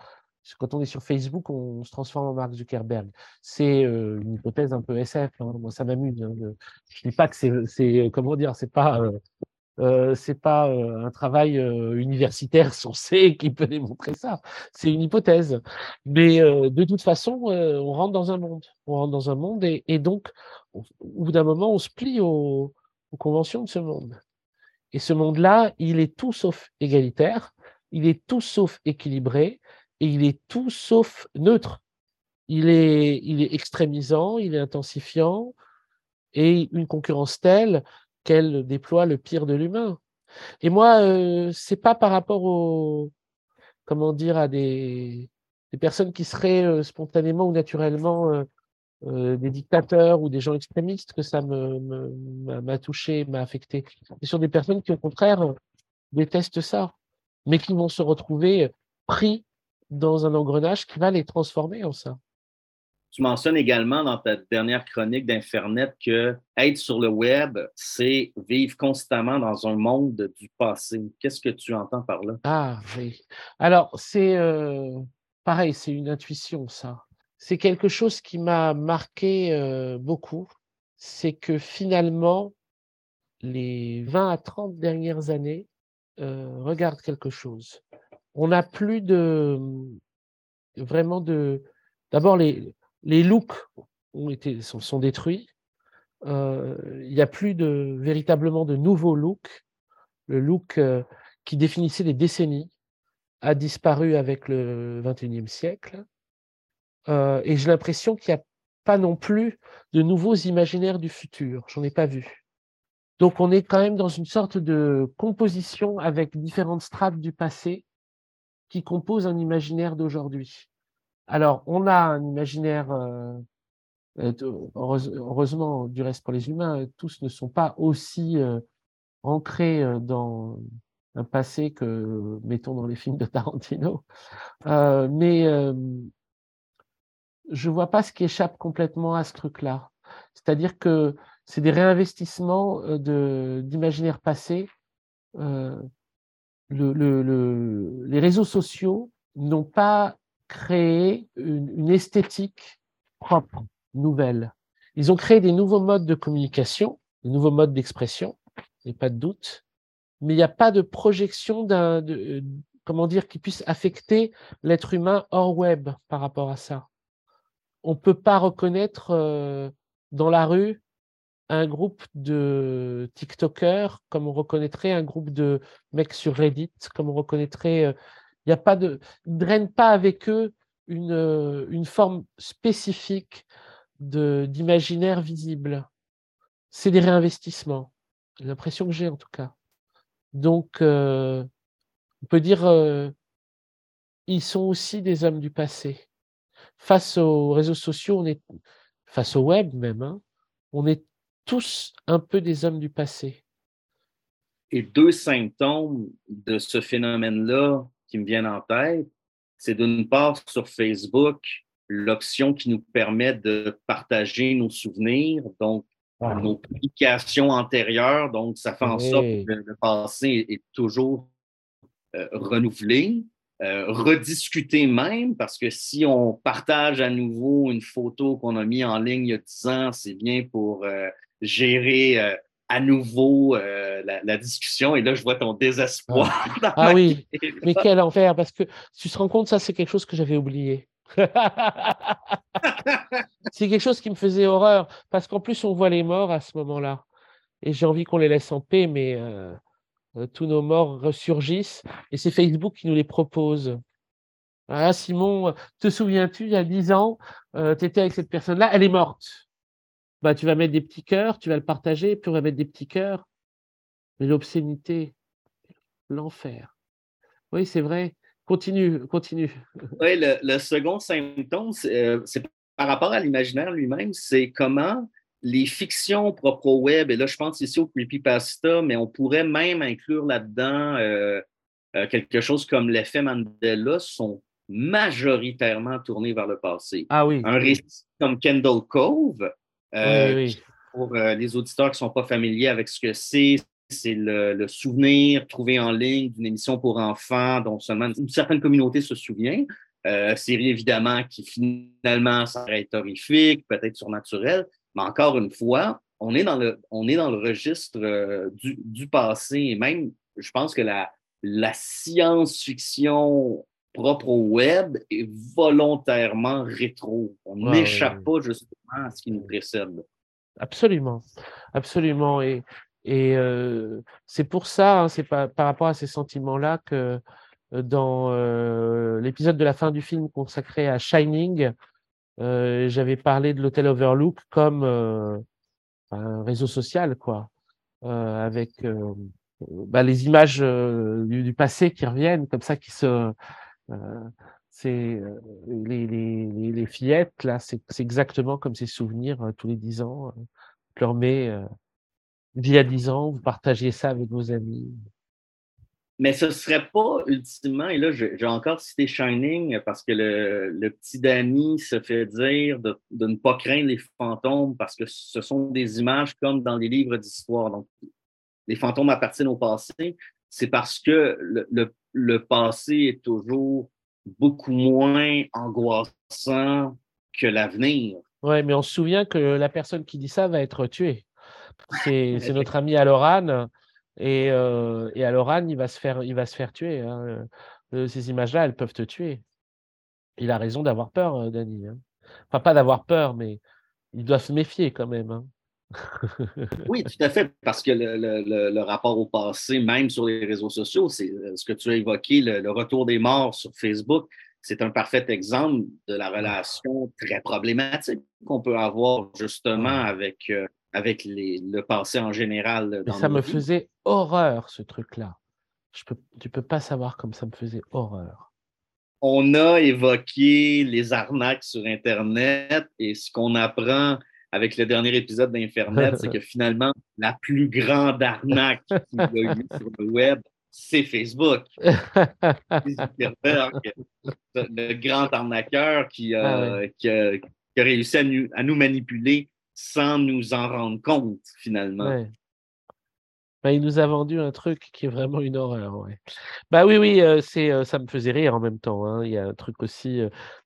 Quand on est sur Facebook, on se transforme en Mark Zuckerberg. C'est euh, une hypothèse un peu SF. Hein. Moi, ça m'amuse. Hein, je dis pas que c'est, comment dire, c'est pas euh, c'est pas euh, un travail euh, universitaire sourcé qui peut démontrer ça. C'est une hypothèse. Mais de toute façon, on rentre dans un monde. On rentre dans un monde et, donc, au, bout d'un moment, on se plie aux conventions de ce monde. Et ce monde-là, il est tout sauf égalitaire, il est tout sauf équilibré et il est tout sauf neutre. Il est, il est extrémisant, il est intensifiant et une concurrence telle qu'elle déploie le pire de l'humain. Et moi, euh, c'est pas par rapport au, comment dire, à des, personnes qui seraient euh, spontanément ou naturellement euh, euh, des dictateurs ou des gens extrémistes que ça me, m'a touché, m'a affecté. C'est sur des personnes qui, au contraire, détestent ça, mais qui vont se retrouver pris dans un engrenage qui va les transformer en ça. Tu mentionnes également dans ta dernière chronique d'Infernet que être sur le web, c'est vivre constamment dans un monde du passé. Qu'est-ce que tu entends par là? Ah oui. Alors, c'est euh, pareil, c'est une intuition, ça. C'est quelque chose qui m'a marqué euh, beaucoup. C'est que finalement, les 20 à 30 dernières années euh, regardent quelque chose. On n'a plus de vraiment de. D'abord, les, looks ont été, sont, détruits. Euh, il n'y a plus de, véritablement de nouveaux looks. Le look qui définissait les décennies a disparu avec le XXIe siècle. Euh, et j'ai l'impression qu'il n'y a pas non plus de nouveaux imaginaires du futur. J'en ai pas vu. Donc on est quand même dans une sorte de composition avec différentes strates du passé qui composent un imaginaire d'aujourd'hui. Alors, on a un imaginaire, euh, euh, heureusement, du reste pour les humains, tous ne sont pas aussi ancrés dans un passé que, mettons, dans les films de Tarantino. mais je ne vois pas ce qui échappe complètement à ce truc-là. C'est-à-dire que c'est des réinvestissements d'imaginaire passé. les réseaux sociaux n'ont pas créé une, esthétique propre, nouvelle. Ils ont créé des nouveaux modes de communication, des nouveaux modes d'expression, il n'y a pas de doute, mais il n'y a pas de projection d'un, de, comment dire, qui puisse affecter l'être humain hors web par rapport à ça. On ne peut pas reconnaître euh, dans la rue un groupe de TikTokers comme on reconnaîtrait un groupe de mecs sur Reddit, comme on reconnaîtrait euh, il y a pas de, drainent pas avec eux une, euh, forme spécifique d'imaginaire visible. C'est des réinvestissements. L'impression que j'ai en tout cas. Donc, euh, on peut dire, euh, ils sont aussi des hommes du passé. Face aux réseaux sociaux, on est, face au web même, hein, on est tous un peu des hommes du passé. Et deux symptômes de ce phénomène-là qui me viennent en tête, c'est d'une part sur Facebook, l'option qui nous permet de partager nos souvenirs, donc nos publications antérieures. Donc, ça fait en sorte que le passé est toujours euh, renouvelé. Euh, rediscuter même, parce que si on partage à nouveau une photo qu'on a mis en ligne il y a 10 ans, c'est bien pour euh, gérer à nouveau euh, la, discussion et là, je vois ton désespoir. Ah, ah oui, mais quel enfer, parce que tu te rends compte, ça, c'est quelque chose que j'avais oublié. c'est quelque chose qui me faisait horreur, parce qu'en plus, on voit les morts à ce moment-là. Et j'ai envie qu'on les laisse en paix, mais euh, euh, tous nos morts ressurgissent et c'est Facebook qui nous les propose. Ah, Simon, te souviens-tu, il y a dix ans, tu étais avec cette personne-là, elle est morte bah, tu vas mettre des petits cœurs, tu vas le partager, puis on va mettre des petits cœurs. Mais l'obscénité, l'enfer. Oui, c'est vrai. Continue, continue. Oui, le, second symptôme, euh, c'est par rapport à l'imaginaire lui-même, c'est comment les fictions propres au web, et là je pense ici au creepypasta, mais on pourrait même inclure là-dedans euh, euh, quelque chose comme l'effet Mandela, sont majoritairement tournés vers le passé. Ah oui. Un récit comme Kendall Cove, euh, pour les auditeurs qui ne sont pas familiers avec ce que c'est, c'est le, souvenir trouvé en ligne d'une émission pour enfants dont seulement une certaine communauté se souvient. Série évidemment qui finalement s'arrête horrifique, peut-être surnaturelle, mais encore une fois, on est dans le, on est dans le registre du, du, passé et même, je pense que la, la science-fiction propre au web est volontairement rétro. On n'échappe pas justement à ce qui nous précède. Absolument, absolument. Et, et euh, c'est pour ça, hein, c'est par, par rapport à ces sentiments-là que euh, dans euh, l'épisode de la fin du film consacré à Shining, j'avais parlé de l'hôtel Overlook comme un réseau social, quoi, avec bah, les images du, passé qui reviennent, comme ça, qui se euh, c'est euh, les, fillettes, là, c'est exactement comme ces souvenirs euh, tous les dix ans. Je leur mets il y a dix ans, vous partagez ça avec vos amis. Mais ce ne serait pas ultimement, et là, j'ai encore cité Shining parce que le, petit Danny se fait dire de, ne pas craindre les fantômes parce que ce sont des images comme dans les livres d'histoire. Donc, les fantômes appartiennent au passé. C'est parce que le, le, passé est toujours beaucoup moins angoissant que l'avenir. Oui, mais on se souvient que la personne qui dit ça va être tuée. C'est notre ami Aloran et, euh, et il va se faire, il va se faire tuer. Hein. Euh, ces images-là, elles peuvent te tuer. Il a raison d'avoir peur, euh, Danny. Hein. Enfin, pas d'avoir peur, mais il doit se méfier quand même. Hein. oui, tout à fait, parce que le, rapport au passé, même sur les réseaux sociaux, c'est ce que tu as évoqué, le, retour des morts sur Facebook, c'est un parfait exemple de la relation très problématique qu'on peut avoir justement avec, avec le passé en général. ça me faisait horreur, ce truc-là. Je peux, tu peux pas savoir comme ça me faisait horreur. On a évoqué les arnaques sur Internet et ce qu'on apprend avec le dernier épisode d'Infernet, c'est que finalement, la plus grande arnaque qu'il y a eu sur le web, c'est Facebook. le grand arnaqueur qui, ah qui, a, réussi à nous manipuler sans nous en rendre compte, finalement. Bah, il nous a vendu un truc qui est vraiment une horreur. Ouais. Bah oui, oui, c'est, ça me faisait rire en même temps. Hein. Il y a un truc aussi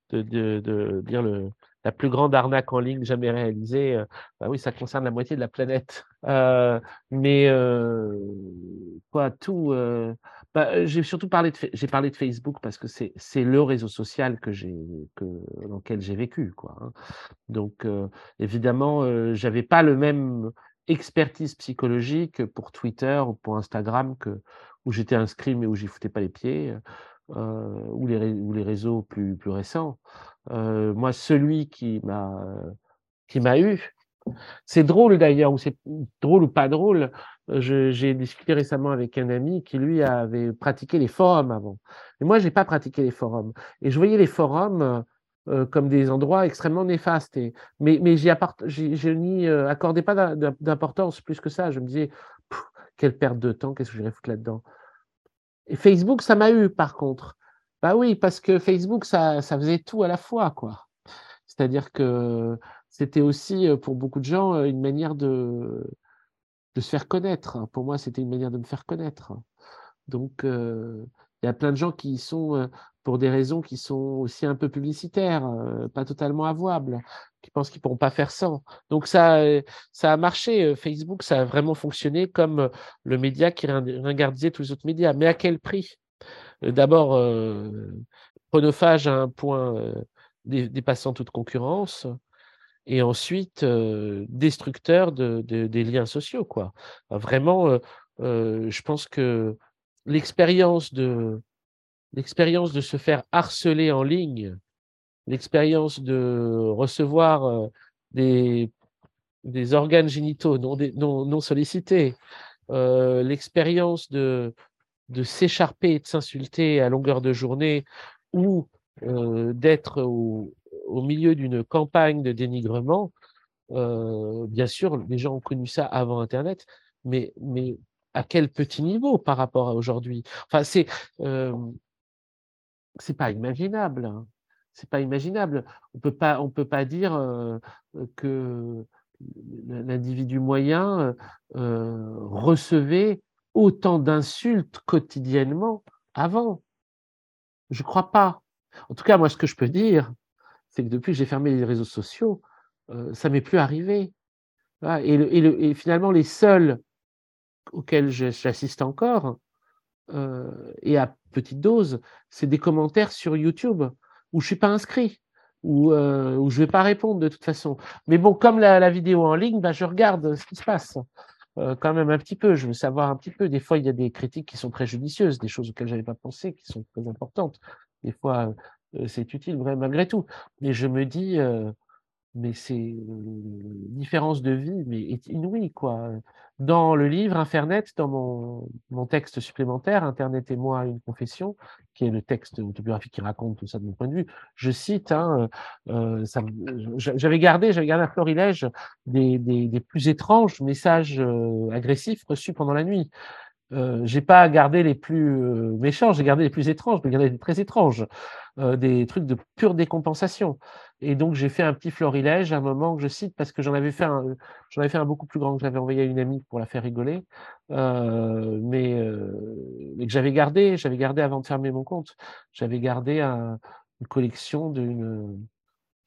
de, de, dire le, la plus grande arnaque en ligne jamais réalisée. bah oui, ça concerne la moitié de la planète. mais quoi, tout. Bah, j'ai surtout parlé de, j'ai parlé de Facebook parce que c'est, c'est le réseau social que j'ai, que, dans lequel j'ai vécu, quoi. Hein. Donc, évidemment, j'avais pas le même expertise psychologique pour Twitter ou pour Instagram que où j'étais inscrit mais où j'y foutais pas les pieds, ou les, ou les réseaux plus, plus récents. Moi, celui qui m'a qui m'a eu, c'est drôle d'ailleurs, ou c'est drôle ou pas drôle. J'ai discuté récemment avec un ami qui lui avait pratiqué les forums avant. Et moi, j'ai pas pratiqué les forums. Et je voyais les forums euh, comme des endroits extrêmement néfastes. Mais mais je n'y euh, accordais pas d'importance plus que ça. Je me disais, quelle perte de temps, qu'est-ce que j'irais foutre là-dedans? Et Facebook, ça m'a eu par contre. Bah oui, parce que Facebook, ça, faisait tout à la fois, quoi. C'est-à-dire que c'était aussi euh, pour beaucoup de gens une manière de, se faire connaître. Pour moi, c'était une manière de me faire connaître. Donc, il y a plein de gens qui sont, pour des raisons qui sont aussi un peu publicitaires, pas totalement avouables, qui pensent qu'ils ne pourront pas faire sans. Donc, ça, ça a marché. Facebook, ça a vraiment fonctionné comme le média qui ringardisait tous les autres médias. Mais à quel prix? D'abord, chronophage à un point dépassant toute concurrence et ensuite destructeur de, des liens sociaux. Quoi. Vraiment, je pense que l'expérience de, de se faire harceler en ligne, l'expérience de recevoir des, des organes génitaux non, non sollicités, l'expérience de, de s'écharper et de s'insulter à longueur de journée ou d'être au, milieu d'une campagne de dénigrement, euh, bien sûr, les gens ont connu ça avant Internet, mais, mais à quel petit niveau par rapport à aujourd'hui? Enfin, c'est euh, pas imaginable. Hein. C'est pas imaginable. On peut pas on peut pas dire euh, que l'individu moyen euh, recevait autant d'insultes quotidiennement avant. Je crois pas. En tout cas, moi, ce que je peux dire, c'est que depuis que j'ai fermé les réseaux sociaux, euh, ça m'est plus arrivé. Et, finalement, les seuls auxquels j'assiste encore, euh, et à petite dose, c'est des commentaires sur YouTube où je suis pas inscrit, où, euh, je vais pas répondre de toute façon. Mais bon, comme la, vidéo en ligne, bah, je regarde ce qui se passe. Quand même un petit peu, je veux savoir un petit peu. Des fois, il y a des critiques qui sont préjudicieuses, des choses auxquelles j'avais pas pensé, qui sont très importantes. Des fois, c'est utile malgré tout. Mais je me dis, mais c'est une différence de vie, mais est inouïe, quoi? Dans le livre Infernet, dans mon, texte supplémentaire, Internet et moi, une confession, qui est le texte autobiographique qui raconte tout ça de mon point de vue, je cite, hein, euh, j'avais gardé, gardé un florilège des, plus étranges messages agressifs reçus pendant la nuit. Euh, j'ai pas gardé les plus euh, méchants, j'ai gardé les plus étranges, j'ai gardé les très étranges, euh, des trucs de pure décompensation. Et donc j'ai fait un petit florilège à un moment que je cite parce que j'en avais fait un, j'en avais fait un beaucoup plus grand que j'avais envoyé à une amie pour la faire rigoler, mais, mais, que j'avais gardé, j'avais gardé avant de fermer mon compte, j'avais gardé un, une collection d'une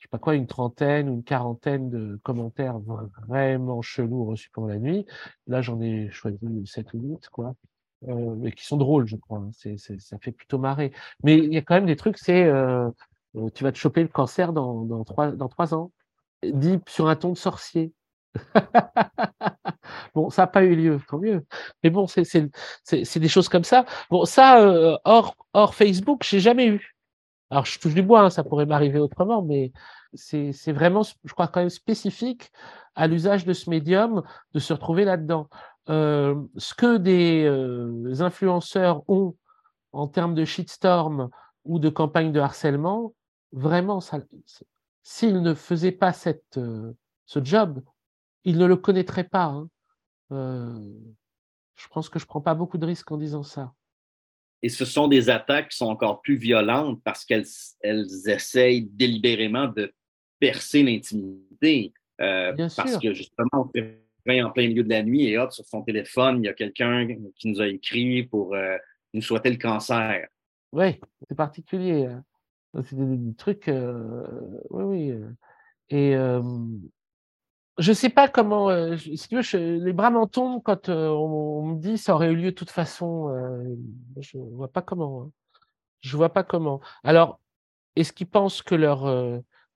sais pas quoi, une trentaine ou une quarantaine de commentaires vraiment chelous reçus pendant la nuit. Là, j'en ai choisi 7 ou 8, quoi. Euh, mais qui sont drôles, je crois. Hein. Ça fait plutôt marrer. Mais il y a quand même des trucs, c'est euh, euh, tu vas te choper le cancer dans, dans, 3, dans 3 ans. Dit sur un ton de sorcier. bon, ça n'a pas eu lieu, tant mieux. Mais bon, c'est, des choses comme ça. Bon, ça, hors, hors Facebook, j'ai jamais eu. Alors, je touche du bois, ça pourrait m'arriver autrement, mais c'est vraiment, je crois, quand même spécifique à l'usage de ce médium de se retrouver là-dedans. Euh, ce que des euh, influenceurs ont en termes de shitstorm ou de campagne de harcèlement, vraiment, s'ils ne faisaient pas euh, ce job, ils ne le connaîtraient pas. Hein. je pense que je ne prends pas beaucoup de risques en disant ça. Et ce sont des attaques qui sont encore plus violentes parce qu'elles elles essayent délibérément de percer l'intimité. Euh, parce que justement, on fait en plein milieu de la nuit et hop, sur son téléphone, il y a quelqu'un qui nous a écrit pour euh, nous souhaiter le cancer. Oui, c'est particulier. Hein. C'est des, trucs. Euh, oui, oui. Et je sais pas comment. si tu veux, les bras m'en tombent quand on, me dit ça aurait eu lieu de toute façon. je ne vois pas comment. Hein. Je vois pas comment. Alors, est-ce qu'ils pensent que leur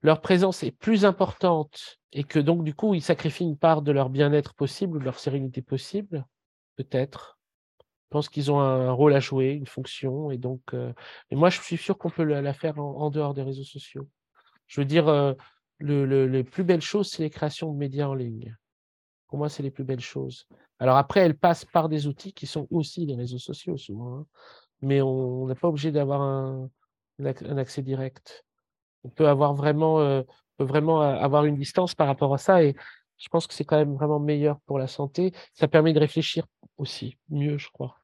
leur présence est plus importante et que donc du coup ils sacrifient une part de leur bien-être possible ou de leur sérénité possible, peut-être. Je pense qu'ils ont un rôle à jouer, une fonction, et donc. Euh, mais moi, je suis sûr qu'on peut la, faire en, dehors des réseaux sociaux. Je veux dire, euh, le, les plus belles choses, c'est les créations de médias en ligne. Pour moi, c'est les plus belles choses. Alors après, elles passent par des outils qui sont aussi les réseaux sociaux, souvent. Hein. Mais on n'est pas obligé d'avoir un, accès direct on peut avoir vraiment, euh, peut vraiment avoir une distance par rapport à ça. Et je pense que c'est quand même vraiment meilleur pour la santé. Ça permet de réfléchir aussi, mieux, je crois.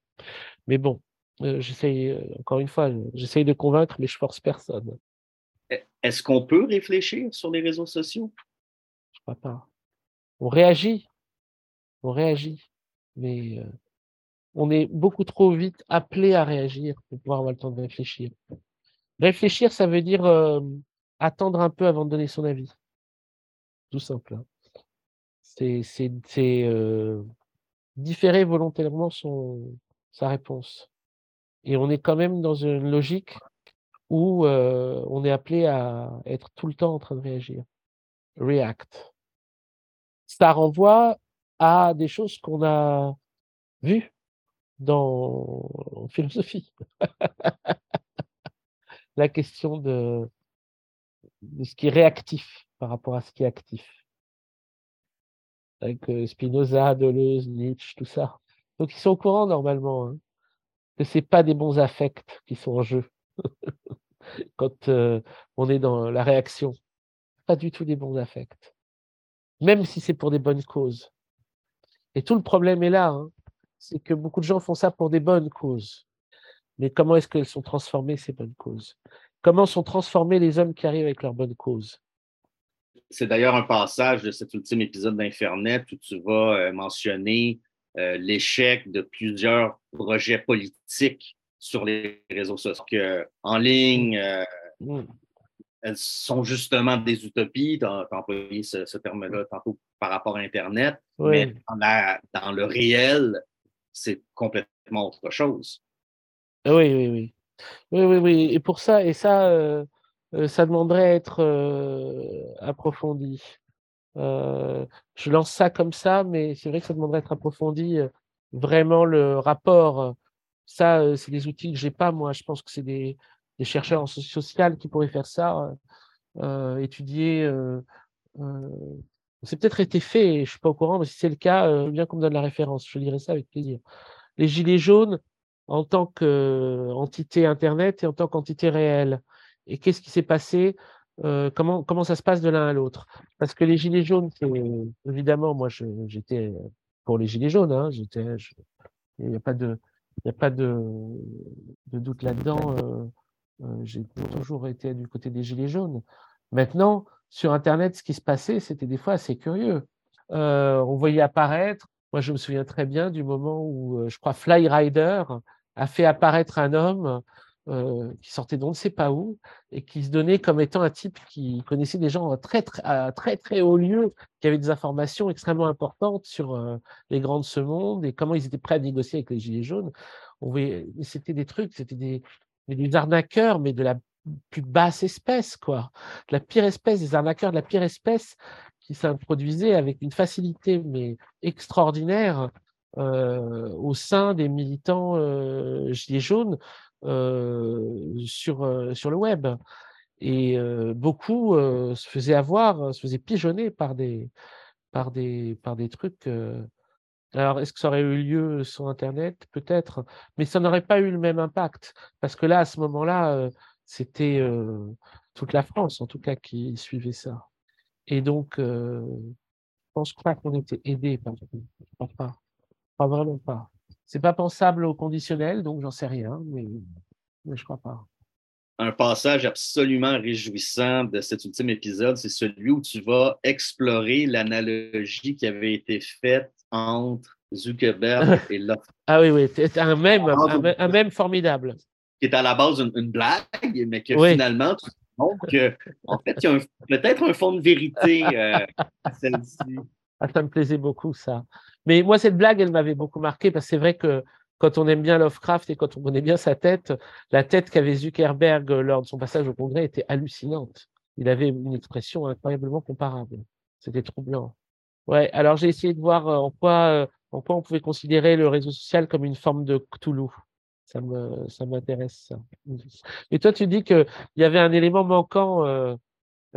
Mais bon, euh, j'essaye, euh, encore une fois, j'essaye de convaincre, mais je force personne. Est-ce qu'on peut réfléchir sur les réseaux sociaux? Je crois pas. On réagit. On réagit. Mais on est beaucoup trop vite appelé à réagir pour pouvoir avoir le temps de réfléchir. Réfléchir, ça veut dire attendre un peu avant de donner son avis. Tout simple. Hein. C'est différer volontairement sa réponse. Et on est quand même dans une logique où on est appelé à être tout le temps en train de réagir. React. Ça renvoie à des choses qu'on a vues dans en philosophie. la question de, ce qui est réactif par rapport à ce qui est actif. Avec euh, Spinoza, Deleuze, Nietzsche, tout ça. Donc ils sont au courant normalement hein, que c'est pas des bons affects qui sont en jeu quand euh, on est dans la réaction. Pas du tout des bons affects. Même si c'est pour des bonnes causes. Et tout le problème est là, hein, c'est que beaucoup de gens font ça pour des bonnes causes. Mais comment est-ce qu'elles sont transformées, ces bonnes causes? Comment sont transformés les hommes qui arrivent avec leurs bonnes causes? C'est d'ailleurs un passage de cet ultime épisode d'Infernet où tu vas euh, mentionner euh, l'échec de plusieurs projets politiques sur les réseaux sociaux. en ligne, euh, mmh. elles sont justement des utopies. Tu as, employé ce, terme-là tantôt par rapport à Internet. Mais dans le réel, c'est complètement autre chose. Oui, oui, oui. Oui, oui, oui. Et pour ça, et ça, euh, euh, ça demanderait à être euh, approfondi. je lance ça comme ça, mais c'est vrai que ça demanderait à être approfondi. vraiment le rapport, ça, c'est des outils que j'ai pas moi. Je pense que c'est des, des chercheurs en social qui pourraient faire ça, étudier. c'est peut-être été fait, je suis pas au courant, mais si c'est le cas, bien qu'on me donne la référence, je lirai ça avec plaisir. Les gilets jaunes, en tant qu'entité Internet et en tant qu'entité réelle. Et qu'est-ce qui s'est passé euh, comment, comment ça se passe de l'un à l'autre? Parce que les Gilets jaunes, évidemment, moi j'étais pour les Gilets jaunes, hein, Il n'y a pas de, il y a pas de, de doute là-dedans. Euh, euh, j'ai toujours été du côté des Gilets jaunes. Maintenant, sur Internet, ce qui se passait, c'était des fois assez curieux. Euh, on voyait apparaître, moi je me souviens très bien du moment où, je crois, Fly Rider a fait apparaître un homme euh, qui sortait d'on ne sait pas où et qui se donnait comme étant un type qui connaissait des gens très très, à très, très haut lieu, qui avaient des informations extrêmement importantes sur euh, les grands de ce monde et comment ils étaient prêts à négocier avec les Gilets jaunes. C'était des trucs, c'était des, des arnaqueurs, mais de la plus basse espèce, quoi. La pire espèce, des arnaqueurs de la pire espèce qui s'introduisaient avec une facilité mais extraordinaire euh, au sein des militants gilets jaunes sur, euh, sur le web. Et euh, beaucoup se faisaient avoir, se faisaient pigeonner par des, par des, par des trucs. Alors, est-ce que ça aurait eu lieu sur Internet? Peut-être, mais ça n'aurait pas eu le même impact. Parce que là, à ce moment-là, c'était toute la France, en tout cas, qui suivait ça. Et donc, je pense pas qu'on était aidé par Je ne pas. Pas vraiment pas. C'est pas pensable au conditionnel, donc j'en sais rien, mais, mais je crois pas. Un passage absolument réjouissant de cet ultime épisode, c'est celui où tu vas explorer l'analogie qui avait été faite entre Zuckerberg et Love. Ah oui, oui, c'est un même, un, même formidable. Qui est à la base une, blague, mais que finalement, tu montres qu'en fait, il y a peut-être un fond de vérité euh, à celle-ci. Ah, ça me plaisait beaucoup, ça. Mais moi, cette blague, elle m'avait beaucoup marqué parce que c'est vrai que quand on aime bien Lovecraft et quand on connaît bien sa tête, la tête qu'avait Zuckerberg lors de son passage au Congrès était hallucinante. Il avait une expression incroyablement comparable. C'était troublant. Ouais, alors j'ai essayé de voir euh, en quoi, euh, en quoi on pouvait considérer le réseau social comme une forme de Cthulhu. Ça m'intéresse, ça. Et toi, tu dis qu'il y avait un élément manquant euh,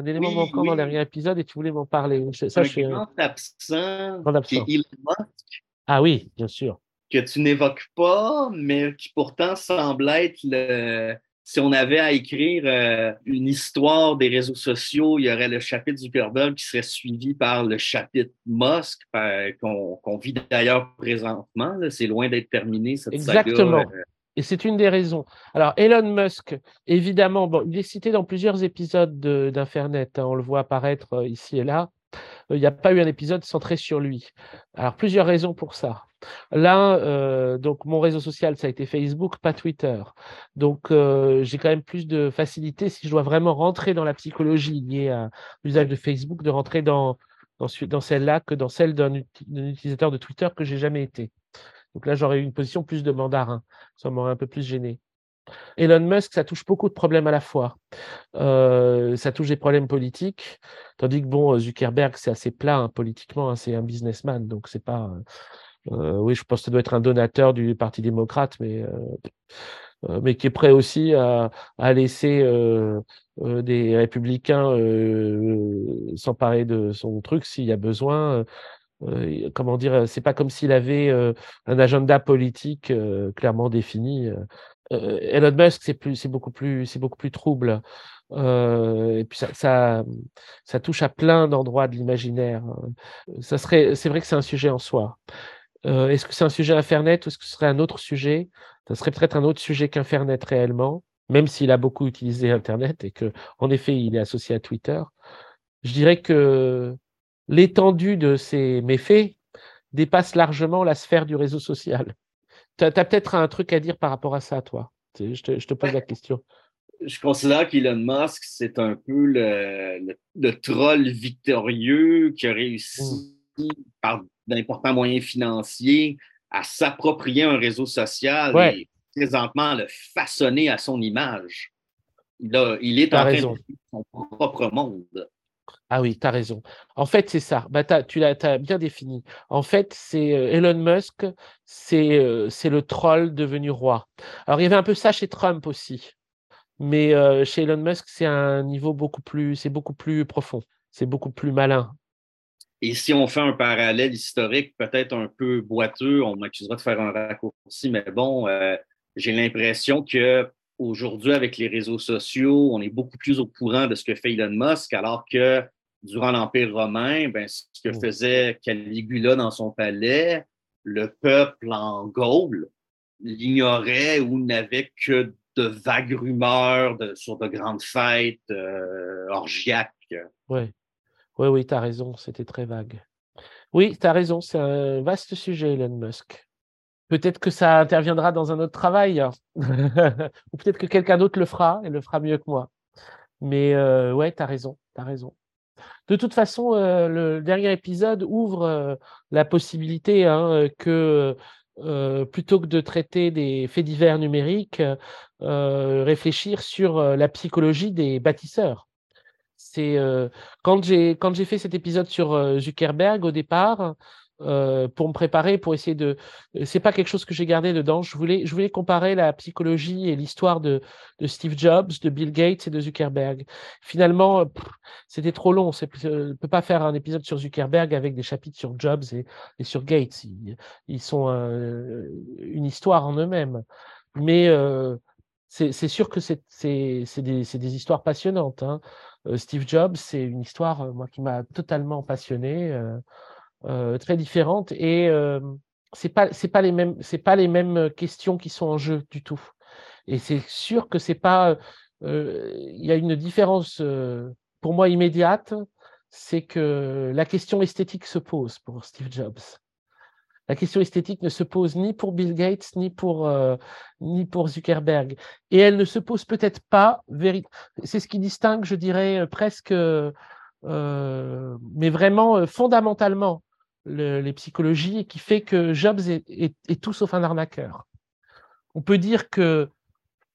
un élément manquant dans dernier épisode et tu voulais m'en parler. Ça, un je grand absent, grand absent. Elon Musk. Ah oui, bien sûr. Que tu n'évoques pas, mais qui pourtant semble être le. Si on avait à écrire euh, une histoire des réseaux sociaux, il y aurait le chapitre Zuckerberg qui serait suivi par le chapitre Musk, qu'on vit d'ailleurs présentement. C'est loin d'être terminé, cette Exactement. Saga, euh, et c'est une des raisons. Alors, Elon Musk, évidemment, il est cité dans plusieurs épisodes d'Infernet. Hein, on le voit apparaître euh, ici et là. Euh, il n'y a pas eu un épisode centré sur lui. Alors, plusieurs raisons pour ça. Là, euh, donc mon réseau social, ça a été Facebook, pas Twitter. Donc, j'ai quand même plus de facilité si je dois vraiment rentrer dans la psychologie liée à l'usage de Facebook, de rentrer dans, dans, dans celle-là que dans celle d'un utilisateur de Twitter que j'ai jamais été. Donc là, j'aurais eu une position plus de mandarin. Ça m'aurait un peu plus gêné. Elon Musk, ça touche beaucoup de problèmes à la fois. Euh, ça touche des problèmes politiques, tandis que bon, Zuckerberg, c'est assez plat hein, politiquement, hein, c'est un businessman, donc c'est pas. Euh, oui, je pense que ça doit être un donateur du Parti démocrate, mais euh, mais qui est prêt aussi à, à laisser des républicains s'emparer de son truc s'il y a besoin. Euh, comment dire, c'est pas comme s'il avait euh, un agenda politique euh, clairement défini. Elon Musk, c'est beaucoup plus, c'est beaucoup plus trouble. et puis ça, ça, touche à plein d'endroits de l'imaginaire. Ça serait, c'est vrai que c'est un sujet en soi. est-ce que c'est un sujet Infernet ou est-ce que ce serait un autre sujet? Ça serait peut-être un autre sujet qu'Infernet réellement, même s'il a beaucoup utilisé Internet et que, en effet, il est associé à Twitter. Je dirais que l'étendue de ces méfaits dépasse largement la sphère du réseau social. Tu as, peut-être un truc à dire par rapport à ça, toi? Je te, pose la question. Je considère qu'Elon Musk, c'est un peu le, troll victorieux qui a réussi mm. par d'importants moyens financiers à s'approprier un réseau social et présentement le façonner à son image. Il, il est en train de son propre monde. Ah oui, tu as raison. En fait, c'est ça. Bah, tu l'as bien défini. En fait, c'est euh, Elon Musk, euh, c'est le troll devenu roi. Alors, il y avait un peu ça chez Trump aussi. Mais euh, chez Elon Musk, c'est un niveau beaucoup plus, c'est beaucoup plus profond. C'est beaucoup plus malin. Et si on fait un parallèle historique, peut-être un peu boiteux, on m'accusera de faire un raccourci, mais bon, j'ai l'impression que aujourd'hui, avec les réseaux sociaux, on est beaucoup plus au courant de ce que fait Elon Musk, alors que durant l'Empire romain, ben, ce que faisait Caligula dans son palais, le peuple en Gaule l'ignorait ou n'avait que de vagues rumeurs sur de grandes fêtes euh, orgiaques. Oui, oui, oui, tu as raison, c'était très vague. Oui, tu as raison, c'est un vaste sujet, Elon Musk. Peut-être que ça interviendra dans un autre travail, hein. ou peut-être que quelqu'un d'autre le fera et le fera mieux que moi. Mais euh, ouais, tu as raison, tu as raison. De toute façon, euh, le dernier épisode ouvre euh, la possibilité hein, que euh, plutôt que de traiter des faits divers numériques, réfléchir sur la psychologie des bâtisseurs. C'est quand j'ai quand j'ai fait cet épisode sur Zuckerberg au départ, euh, pour me préparer, pour essayer de. Euh, c'est pas quelque chose que j'ai gardé dedans. Je voulais, je voulais comparer la psychologie et l'histoire de, Steve Jobs, de Bill Gates et de Zuckerberg. Finalement, c'était trop long. Je ne peut pas faire un épisode sur Zuckerberg avec des chapitres sur Jobs et, sur Gates. Ils, sont une histoire en eux-mêmes. Mais euh, c'est sûr que c'est des, des, histoires passionnantes. Hein. Steve Jobs, c'est une histoire moi qui m'a totalement passionné. Euh, très différentes et euh, c'est pas c'est pas les mêmes pas les mêmes questions qui sont en jeu du tout. Et c'est sûr que c'est pas euh, il y a une différence pour moi immédiate, c'est que la question esthétique se pose pour Steve Jobs. La question esthétique ne se pose ni pour Bill Gates ni pour, ni pour Zuckerberg. Et elle ne se pose peut-être pas. C'est ce qui distingue, je dirais, presque, mais vraiment fondamentalement les psychologies et qui fait que Jobs est, tout sauf un arnaqueur. On peut dire que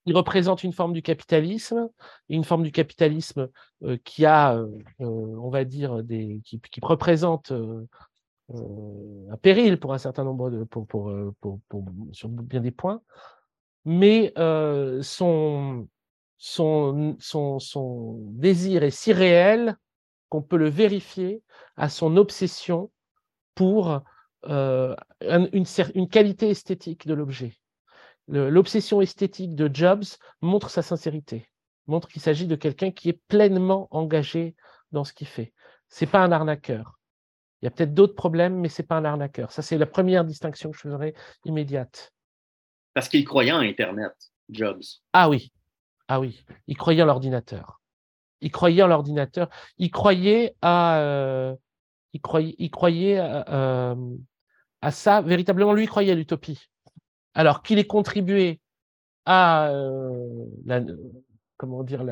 il représente une forme du capitalisme, une forme du capitalisme euh, qui a, euh, euh, on va dire, qui, représente un péril pour un certain nombre de, pour, pour, sur bien des points, mais son, son, son, son désir est si réel qu'on peut le vérifier à son obsession pour euh, une, qualité esthétique de l'objet. L'obsession esthétique de Jobs montre sa sincérité, montre qu'il s'agit de quelqu'un qui est pleinement engagé dans ce qu'il fait. C'est pas un arnaqueur. Il y a peut-être d'autres problèmes, mais c'est pas un arnaqueur. Ça, c'est la première distinction que je ferai immédiate. Parce qu'il croyait en Internet, Jobs. Ah oui, ah oui, il croyait en l'ordinateur. Il croyait en l'ordinateur. Il croyait à, euh, il croyait, euh, à ça. Véritablement, lui, il croyait à l'utopie. Alors qu'il ait contribué à euh, comment dire,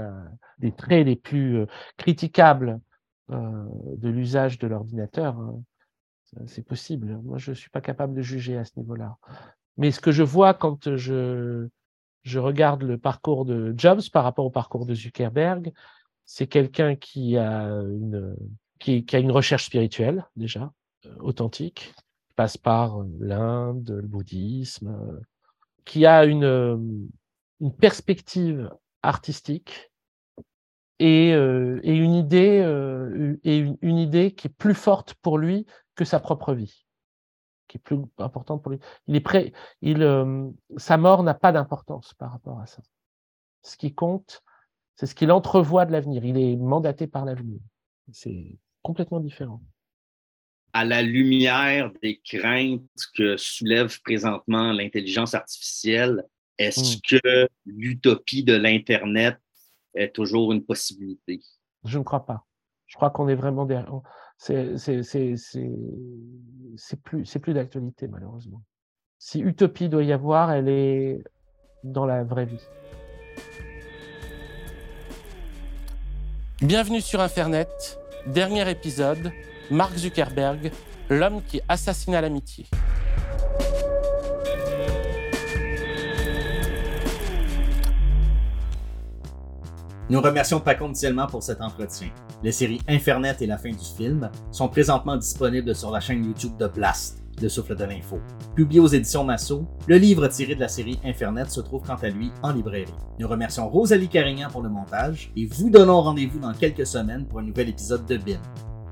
les traits les plus euh, critiquables de l'usage de l'ordinateur, hein, c'est possible. Moi, je ne suis pas capable de juger à ce niveau-là. Mais ce que je vois quand je regarde le parcours de Jobs par rapport au parcours de Zuckerberg, c'est quelqu'un qui a une, qui, a une recherche spirituelle déjà, euh, authentique, qui passe par euh, l'Inde, le bouddhisme, euh, qui a une, perspective artistique et, et une idée et une, idée qui est plus forte pour lui que sa propre vie, qui est plus importante pour lui. Il est prêt, il, sa mort n'a pas d'importance par rapport à ça. Ce qui compte, c'est ce qu'il entrevoit de l'avenir. Il est mandaté par l'avenir. C'est complètement différent. À la lumière des craintes que soulève présentement l'intelligence artificielle, est-ce hmm. que l'utopie de l'Internet est toujours une possibilité? Je ne crois pas. Je crois qu'on est vraiment derrière. C'est plus, plus d'actualité, malheureusement. Si utopie doit y avoir, elle est dans la vraie vie. Bienvenue sur Internet. Dernier épisode, Mark Zuckerberg, l'homme qui assassina l'amitié. Nous remercions pas conditionnellement pour cet entretien. Les séries Infernet et la fin du film sont présentement disponibles sur la chaîne YouTube de Blast, le souffle de l'info. Publié aux éditions Massot, le livre tiré de la série Infernet se trouve quant à lui en librairie. Nous remercions Rosalie Carignan pour le montage et vous donnons rendez-vous dans quelques semaines pour un nouvel épisode de BIM.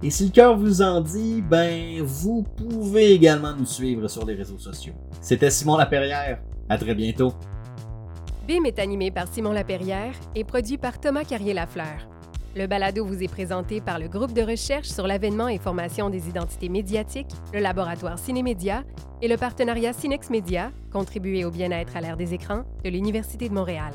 Et si le cœur vous en dit, ben, vous pouvez également nous suivre sur les réseaux sociaux. C'était Simon Laperrière. À très bientôt. BIM est animé par Simon Laperrière et produit par Thomas Carrier-Lafleur. Le balado vous est présenté par le groupe de recherche sur l'avènement et formation des identités médiatiques, le laboratoire Cinémédia et le partenariat Cinex Média, contribué au bien-être à l'ère des écrans de l'Université de Montréal.